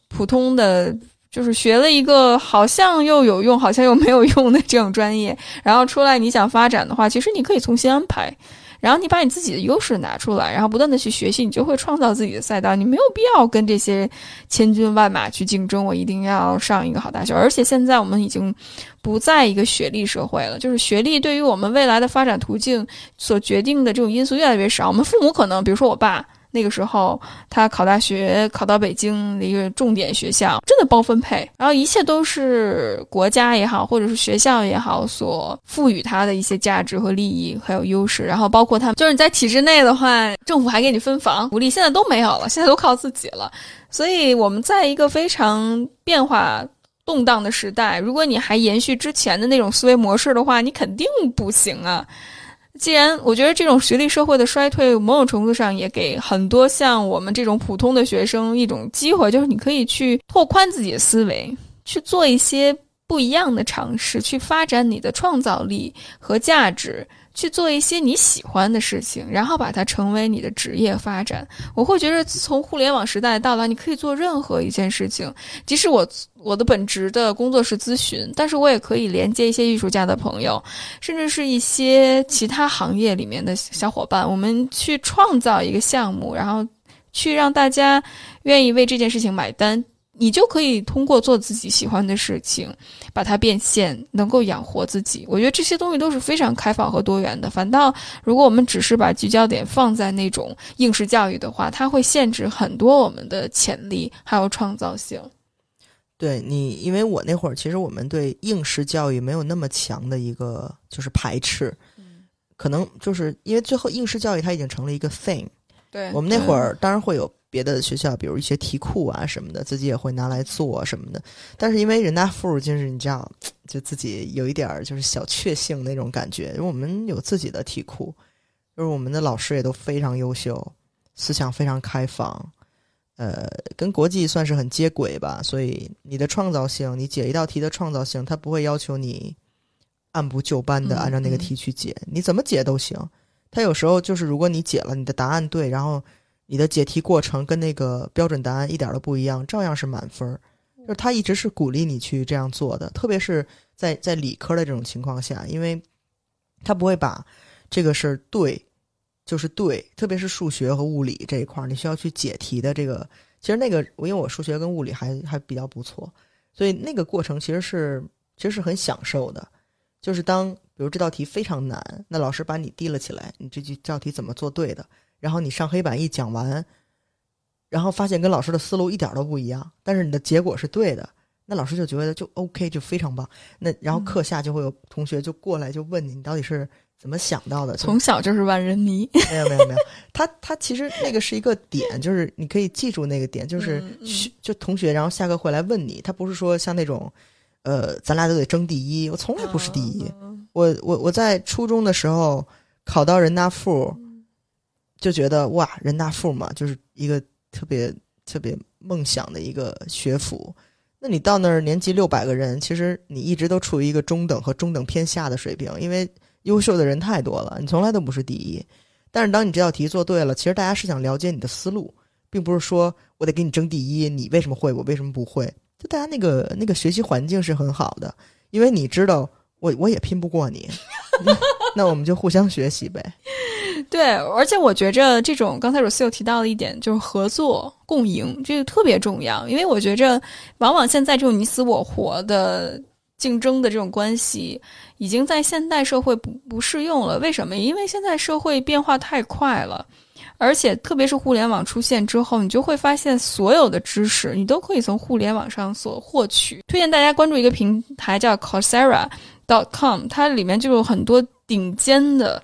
普通的，就是学了一个好像又有用，好像又没有用的这种专业，然后出来你想发展的话，其实你可以重新安排。然后你把你自己的优势拿出来，然后不断的去学习，你就会创造自己的赛道。你没有必要跟这些千军万马去竞争。我一定要上一个好大学，而且现在我们已经不在一个学历社会了，就是学历对于我们未来的发展途径所决定的这种因素越来越少。我们父母可能，比如说我爸。那个时候，他考大学考到北京的一个重点学校，真的包分配，然后一切都是国家也好，或者是学校也好所赋予他的一些价值和利益还有优势。然后包括他，就是你在体制内的话，政府还给你分房福利，现在都没有了，现在都靠自己了。所以我们在一个非常变化动荡的时代，如果你还延续之前的那种思维模式的话，你肯定不行啊。既然我觉得这种学历社会的衰退，某种程度上也给很多像我们这种普通的学生一种机会，就是你可以去拓宽自己的思维，去做一些不一样的尝试，去发展你的创造力和价值。去做一些你喜欢的事情，然后把它成为你的职业发展。我会觉得，从互联网时代到来，你可以做任何一件事情。即使我我的本职的工作是咨询，但是我也可以连接一些艺术家的朋友，甚至是一些其他行业里面的小伙伴。我们去创造一个项目，然后去让大家愿意为这件事情买单。你就可以通过做自己喜欢的事情，把它变现，能够养活自己。我觉得这些东西都是非常开放和多元的。反倒，如果我们只是把聚焦点放在那种应试教育的话，它会限制很多我们的潜力还有创造性。
对你，因为我那会儿其实我们对应试教育没有那么强的一个就是排斥，可能就是因为最后应试教育它已经成了一个 thing。
对
我们那会儿当然会有。别的学校，比如一些题库啊什么的，自己也会拿来做什么的。但是因为人大附，就是你知道，就自己有一点儿就是小确幸那种感觉。因为我们有自己的题库，就是我们的老师也都非常优秀，思想非常开放，呃，跟国际算是很接轨吧。所以你的创造性，你解一道题的创造性，他不会要求你按部就班的按照那个题去解，你怎么解都行。他有时候就是如果你解了，你的答案对，然后。你的解题过程跟那个标准答案一点都不一样，照样是满分。就是他一直是鼓励你去这样做的，特别是在在理科的这种情况下，因为他不会把这个事儿对就是对，特别是数学和物理这一块儿，你需要去解题的这个，其实那个因为我数学跟物理还还比较不错，所以那个过程其实是其实是很享受的。就是当比如这道题非常难，那老师把你提了起来，你这句这道题怎么做对的？然后你上黑板一讲完，然后发现跟老师的思路一点都不一样，但是你的结果是对的，那老师就觉得就 OK，就非常棒。那然后课下就会有同学就过来就问你，你到底是怎么想到的？
从小就是万人迷。
没有没有没有，他他其实那个是一个点，就是你可以记住那个点，就是就同学然后下课会来问你，他不是说像那种，呃，咱俩都得争第一，我从来不是第一。我我我在初中的时候考到人大附。就觉得哇，人大附嘛，就是一个特别特别梦想的一个学府。那你到那儿，年级六百个人，其实你一直都处于一个中等和中等偏下的水平，因为优秀的人太多了，你从来都不是第一。但是当你这道题做对了，其实大家是想了解你的思路，并不是说我得给你争第一，你为什么会，我为什么不会？就大家那个那个学习环境是很好的，因为你知道我我也拼不过你，那我们就互相学习呗。
对，而且我觉着这种刚才 r o s e 提到的一点就是合作共赢，这个特别重要。因为我觉着，往往现在这种你死我活的竞争的这种关系，已经在现代社会不不适用了。为什么？因为现在社会变化太快了，而且特别是互联网出现之后，你就会发现所有的知识你都可以从互联网上所获取。推荐大家关注一个平台叫 Coursera.com，它里面就有很多顶尖的。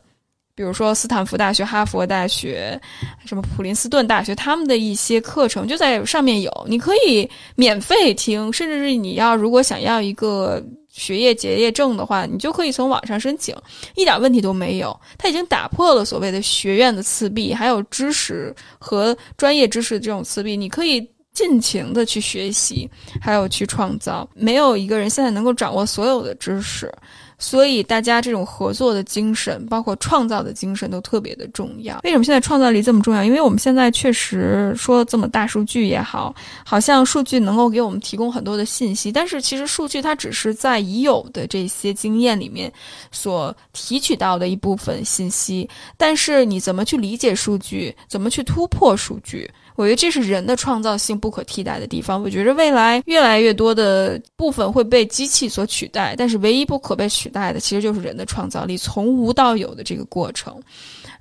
比如说斯坦福大学、哈佛大学、什么普林斯顿大学，他们的一些课程就在上面有，你可以免费听，甚至是你要如果想要一个学业结业证的话，你就可以从网上申请，一点问题都没有。他已经打破了所谓的学院的次壁，还有知识和专业知识的这种次壁，你可以尽情的去学习，还有去创造。没有一个人现在能够掌握所有的知识。所以大家这种合作的精神，包括创造的精神都特别的重要。为什么现在创造力这么重要？因为我们现在确实说这么大数据也好，好像数据能够给我们提供很多的信息，但是其实数据它只是在已有的这些经验里面所提取到的一部分信息，但是你怎么去理解数据，怎么去突破数据？我觉得这是人的创造性不可替代的地方。我觉得未来越来越多的部分会被机器所取代，但是唯一不可被取代的，其实就是人的创造力，从无到有的这个过程。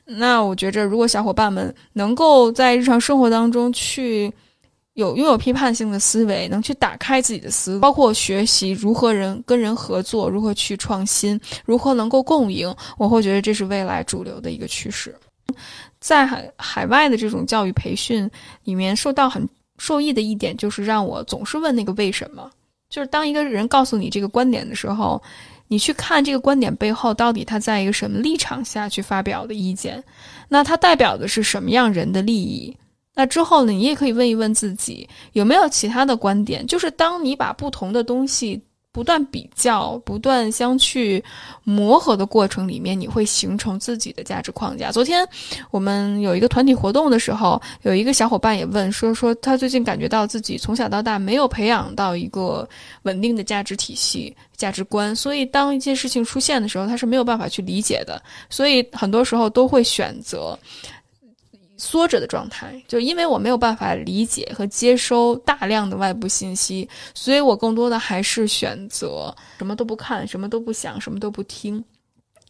那我觉着，如果小伙伴们能够在日常生活当中去有拥有批判性的思维，能去打开自己的思，包括学习如何人跟人合作，如何去创新，如何能够共赢，我会觉得这是未来主流的一个趋势。在海海外的这种教育培训里面，受到很受益的一点就是让我总是问那个为什么。就是当一个人告诉你这个观点的时候，你去看这个观点背后到底他在一个什么立场下去发表的意见，那他代表的是什么样人的利益？那之后呢，你也可以问一问自己有没有其他的观点。就是当你把不同的东西。不断比较、不断相去磨合的过程里面，你会形成自己的价值框架。昨天我们有一个团体活动的时候，有一个小伙伴也问说：“说他最近感觉到自己从小到大没有培养到一个稳定的价值体系、价值观，所以当一件事情出现的时候，他是没有办法去理解的，所以很多时候都会选择。”缩着的状态，就因为我没有办法理解和接收大量的外部信息，所以我更多的还是选择什么都不看，什么都不想，什么都不听。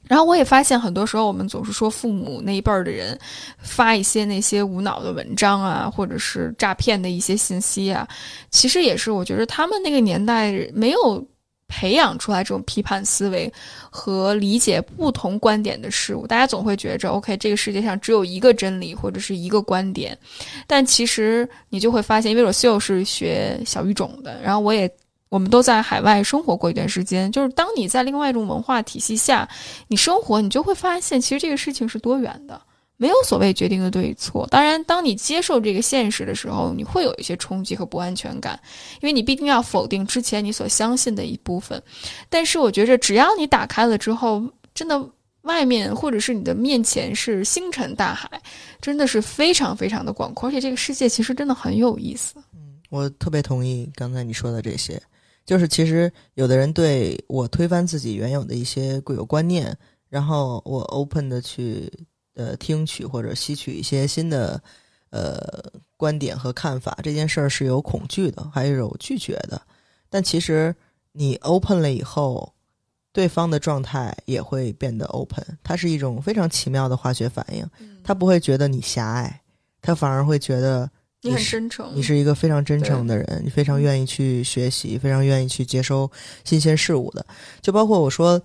然后我也发现，很多时候我们总是说父母那一辈儿的人发一些那些无脑的文章啊，或者是诈骗的一些信息啊，其实也是我觉得他们那个年代没有。培养出来这种批判思维和理解不同观点的事物，大家总会觉着 OK，这个世界上只有一个真理或者是一个观点。但其实你就会发现，因为我秀是学小语种的，然后我也我们都在海外生活过一段时间。就是当你在另外一种文化体系下你生活，你就会发现，其实这个事情是多元的。没有所谓决定的对与错。当然，当你接受这个现实的时候，你会有一些冲击和不安全感，因为你必定要否定之前你所相信的一部分。但是，我觉着只要你打开了之后，真的外面或者是你的面前是星辰大海，真的是非常非常的广阔，而且这个世界其实真的很有意思。
嗯，我特别同意刚才你说的这些，就是其实有的人对我推翻自己原有的一些固有观念，然后我 open 的去。呃，听取或者吸取一些新的呃观点和看法，这件事儿是有恐惧的，还有拒绝的。但其实你 open 了以后，对方的状态也会变得 open。它是一种非常奇妙的化学反应，他不会觉得你狭隘，他反而会觉得
你很真诚，
你是一个非常真诚的人，你非常愿意去学习，非常愿意去接收新鲜事物的。就包括我说，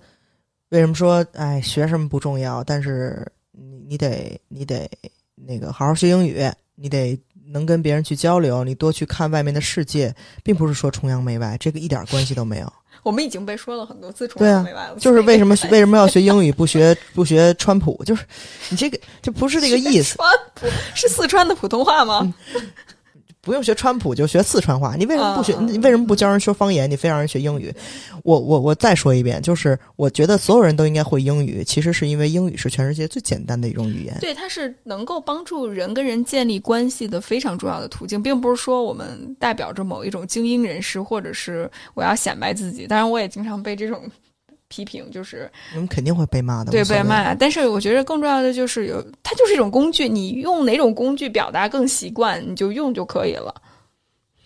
为什么说哎学什么不重要，但是。你你得你得那个好好学英语，你得能跟别人去交流，你多去看外面的世界，并不是说崇洋媚外，这个一点关系都没有。
我们已经被说了很多次崇洋媚外了，
就是为什么为什么要学英语 不学不学川普？就是你这个就不是这个意思。
川普是四川的普通话吗？
不用学川普，就学四川话。你为什么不学？你为什么不教人说方言？你非让人学英语？我我我再说一遍，就是我觉得所有人都应该会英语。其实是因为英语是全世界最简单的一种语言。
对，它是能够帮助人跟人建立关系的非常重要的途径，并不是说我们代表着某一种精英人士，或者是我要显摆自己。当然，我也经常被这种。批评就是，
你们肯定会被骂的，
对，被骂。但是我觉得更重要的就是有，它就是一种工具，你用哪种工具表达更习惯，你就用就可以了。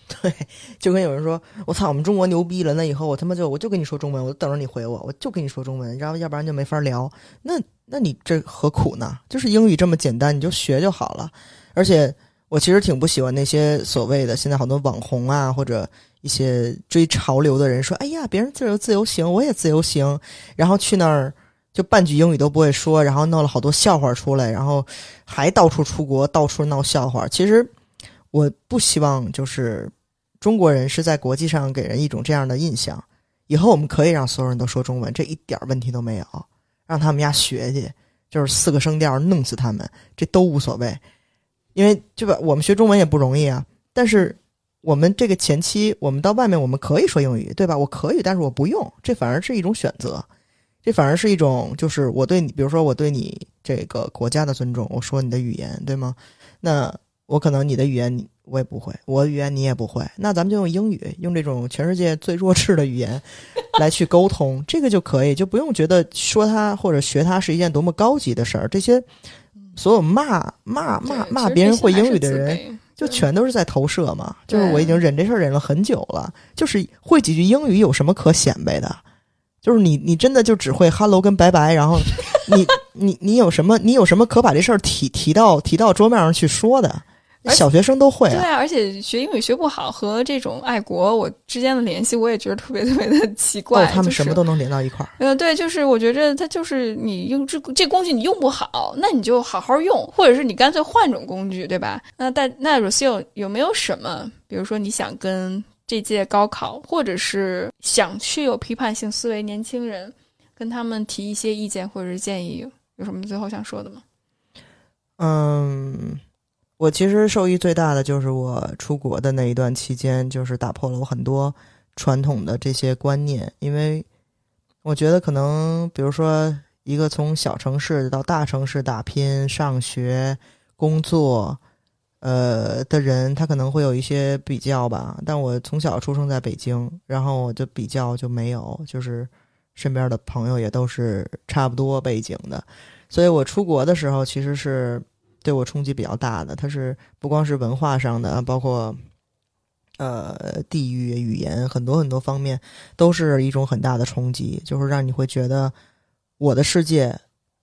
对，就跟有人说：“我操，我们中国牛逼了，那以后我他妈就我就跟你说中文，我等着你回我，我就跟你说中文，然后要不然就没法聊。那那你这何苦呢？就是英语这么简单，你就学就好了。而且我其实挺不喜欢那些所谓的现在好多网红啊，或者。一些追潮流的人说：“哎呀，别人自由自由行，我也自由行。”然后去那儿就半句英语都不会说，然后闹了好多笑话出来，然后还到处出国，到处闹笑话。其实我不希望就是中国人是在国际上给人一种这样的印象。以后我们可以让所有人都说中文，这一点问题都没有，让他们家学去，就是四个声调弄死他们，这都无所谓。因为对吧？我们学中文也不容易啊，但是。我们这个前期，我们到外面，我们可以说英语，对吧？我可以，但是我不用，这反而是一种选择。这反而是一种就是我对你，比如说我对你这个国家的尊重，我说你的语言，对吗？那我可能你的语言你我也不会，我的语言你也不会，那咱们就用英语，用这种全世界最弱智的语言来去沟通，这个就可以，就不用觉得说它或者学它是一件多么高级的事儿。这些所有骂骂骂骂别人会英语的，人，就全都是在投射嘛。就是我已经忍这事儿忍了很久了，就是会几句英语有什么可显摆的？就是你你真的就只会 hello 跟拜拜，然后 你你你有什么你有什么可把这事儿提提到提到桌面上去说的？小学生都会啊。
对啊，而且学英语学不好和这种爱国我之间的联系，我也觉得特别特别的奇怪。
哦，他们什么都能连到一块儿。
呃，对，就是我觉着它就是你用这这工具你用不好，那你就好好用，或者是你干脆换种工具，对吧？那但那 Rocio 有没有什么，比如说你想跟这届高考，或者是想去有批判性思维年轻人，跟他们提一些意见或者是建议，有什么最后想说的吗？
嗯，我其实受益最大的就是我出国的那一段期间，就是打破了我很多传统的这些观念，因为我觉得可能，比如说一个从小城市到大城市打拼、上学、工作，呃的人，他可能会有一些比较吧。但我从小出生在北京，然后我就比较就没有，就是身边的朋友也都是差不多背景的，所以我出国的时候其实是对我冲击比较大的。它是不光是文化上的，包括呃地域、语言很多很多方面，都是一种很大的冲击，就是让你会觉得我的世界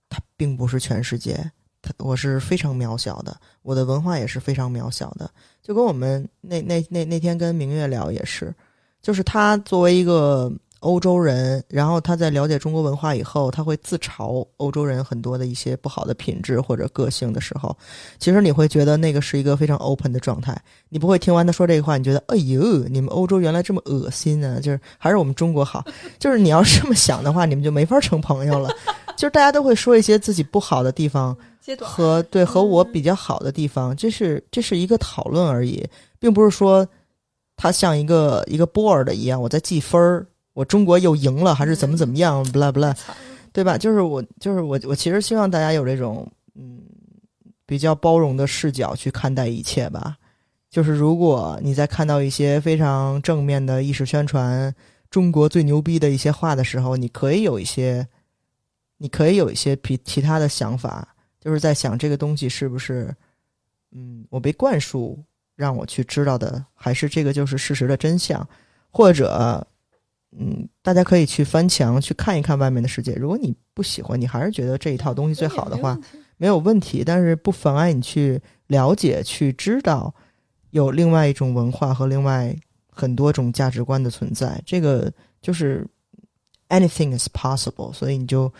它并不是全世界，它我是非常渺小的，我的文化也是非常渺小的。就跟我们那那那那天跟明月聊也是，就是他作为一个欧洲人，然后他在了解中国文化以后，他会自嘲欧洲人很多的一些不好的品质或者个性的时候，其实你会觉得那个是一个非常 open 的状态。你不会听完他说这个话，你觉得哎呦，你们欧洲原来这么恶心啊！就是还是我们中国好。就是你要是这么想的话，你们就没法成朋友了。就是大家都会说一些自己不好的地方，和对和我比较好的地方，这是这是一个讨论而已，并不是说它像一个一个 board 一样，我在记分儿，我中国又赢了还是怎么怎么样，不啦不啦，对吧？就是我就是我我其实希望大家有这种嗯比较包容的视角去看待一切吧。就是如果你在看到一些非常正面的意识宣传中国最牛逼的一些话的时候，你可以有一些，你可以有一些比其他的想法，就是在想这个东西是不是，嗯，我被灌输让我去知道的，还是这个就是事实的真相，或者，嗯，大家可以去翻墙去看一看外面的世界。如果你不喜欢，你还是觉得这一套东西最好的话，没有问题，但是不妨碍你去了解、去知道有另外一种文化和另外很多种价值观的存在。这个就是 anything is possible，所以你就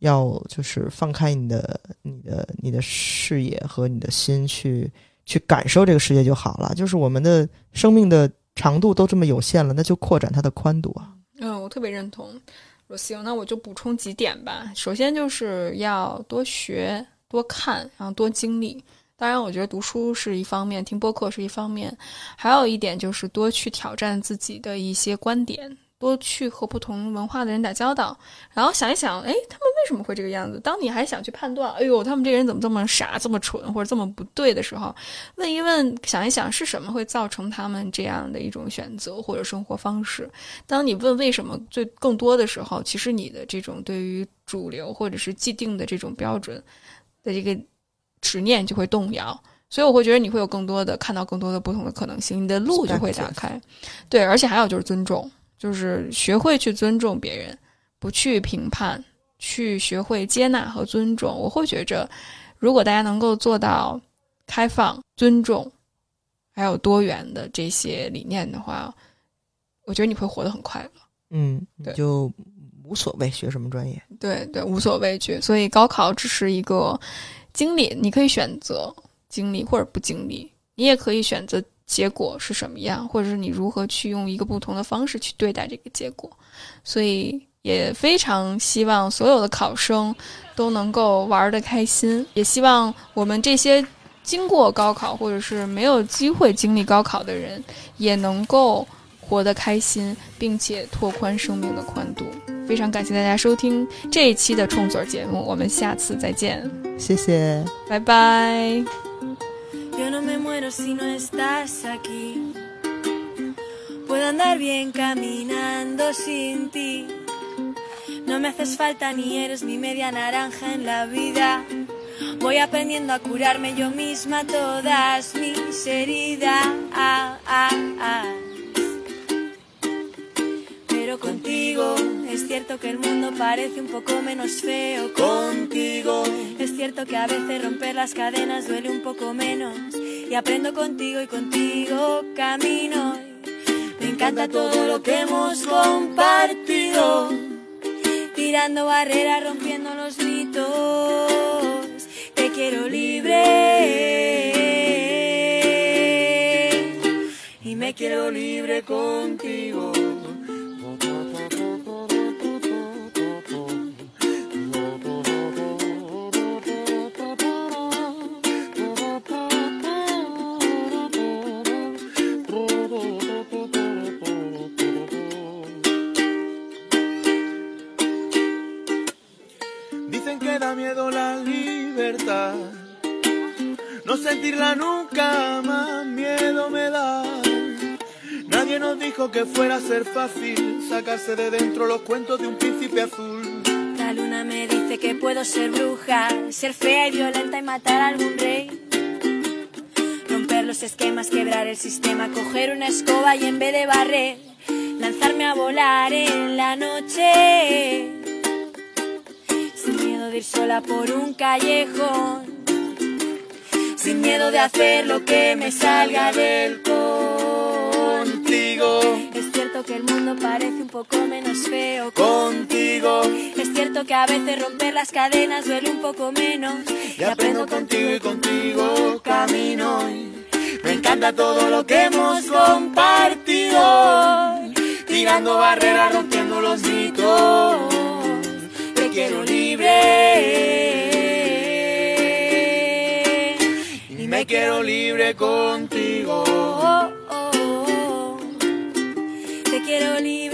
要就是放开你的、你的、你的视野和你的心去去感受这个世界就好了。就是我们的生命的长度都这么有限了，那就扩展它的宽度啊。
嗯，我特别认同。罗行，那我就补充几点吧。首先就是要多学、多看，然后多经历。当然，我觉得读书是一方面，听播客是一方面，还有一点就是多去挑战自己的一些观点，多去和不同文化的人打交道，然后想一想，哎，他们为什么会这个样子？当你还想去判断，哎呦，他们这个人怎么这么傻、这么蠢或者这么不对的时候，问一问，想一想是什么会造成他们这样的一种选择或者生活方式。当你问为什么最更多的时候，其实你的这种对于主流或者是既定的这种标准的这个执念就会动摇。所以我会觉得你会有更多的看到更多的不同的可能性，你的路就会打开。对，而且还有就是尊重，就是学会去尊重别人，不去评判，去学会接纳和尊重。我会觉着，如果大家能够做到开放、尊重，还有多元的这些理念的话，我觉得你会活得很快乐。
嗯，
对
就无所谓学什么专业。
对对，无所畏惧。所以高考只是一个经历，你可以选择经历或者不经历，你也可以选择结果是什么样，或者是你如何去用一个不同的方式去对待这个结果。所以也非常希望所有的考生都能够玩得开心，也希望我们这些经过高考或者是没有机会经历高考的人，也能够活得开心，并且拓宽生命的宽度。非常感谢大家收听这一期的冲嘴节目，我们下次再见，
谢谢，
拜拜。
Yo no me muero si no estás aquí. Puedo andar bien caminando sin ti. No me haces falta ni eres mi media naranja en la vida. Voy aprendiendo a curarme yo misma todas mis heridas. Pero contigo es cierto que el mundo parece un poco menos feo. Contigo es cierto que a veces romper las cadenas duele un poco menos. Y aprendo contigo y contigo camino. Me encanta todo lo que hemos compartido. Tirando barreras, rompiendo los mitos. Te quiero libre. Y me quiero libre contigo.
Fácil sacarse de dentro los cuentos de un príncipe azul.
La luna me dice que puedo ser bruja, ser fea y violenta y matar a algún rey. Romper los esquemas, quebrar el sistema, coger una escoba y en vez de barrer, lanzarme a volar en la noche. Sin miedo de ir sola por un callejón. Sin miedo de hacer lo que me salga del contigo. Es cierto que el mundo parece un poco menos feo
Contigo.
Es cierto que a veces romper las cadenas duele un poco menos.
Y aprendo contigo y contigo camino. Me encanta todo lo que hemos compartido. Tirando barreras, rompiendo los mitos. Te quiero libre. Y me quiero libre contigo.
Quiero libre.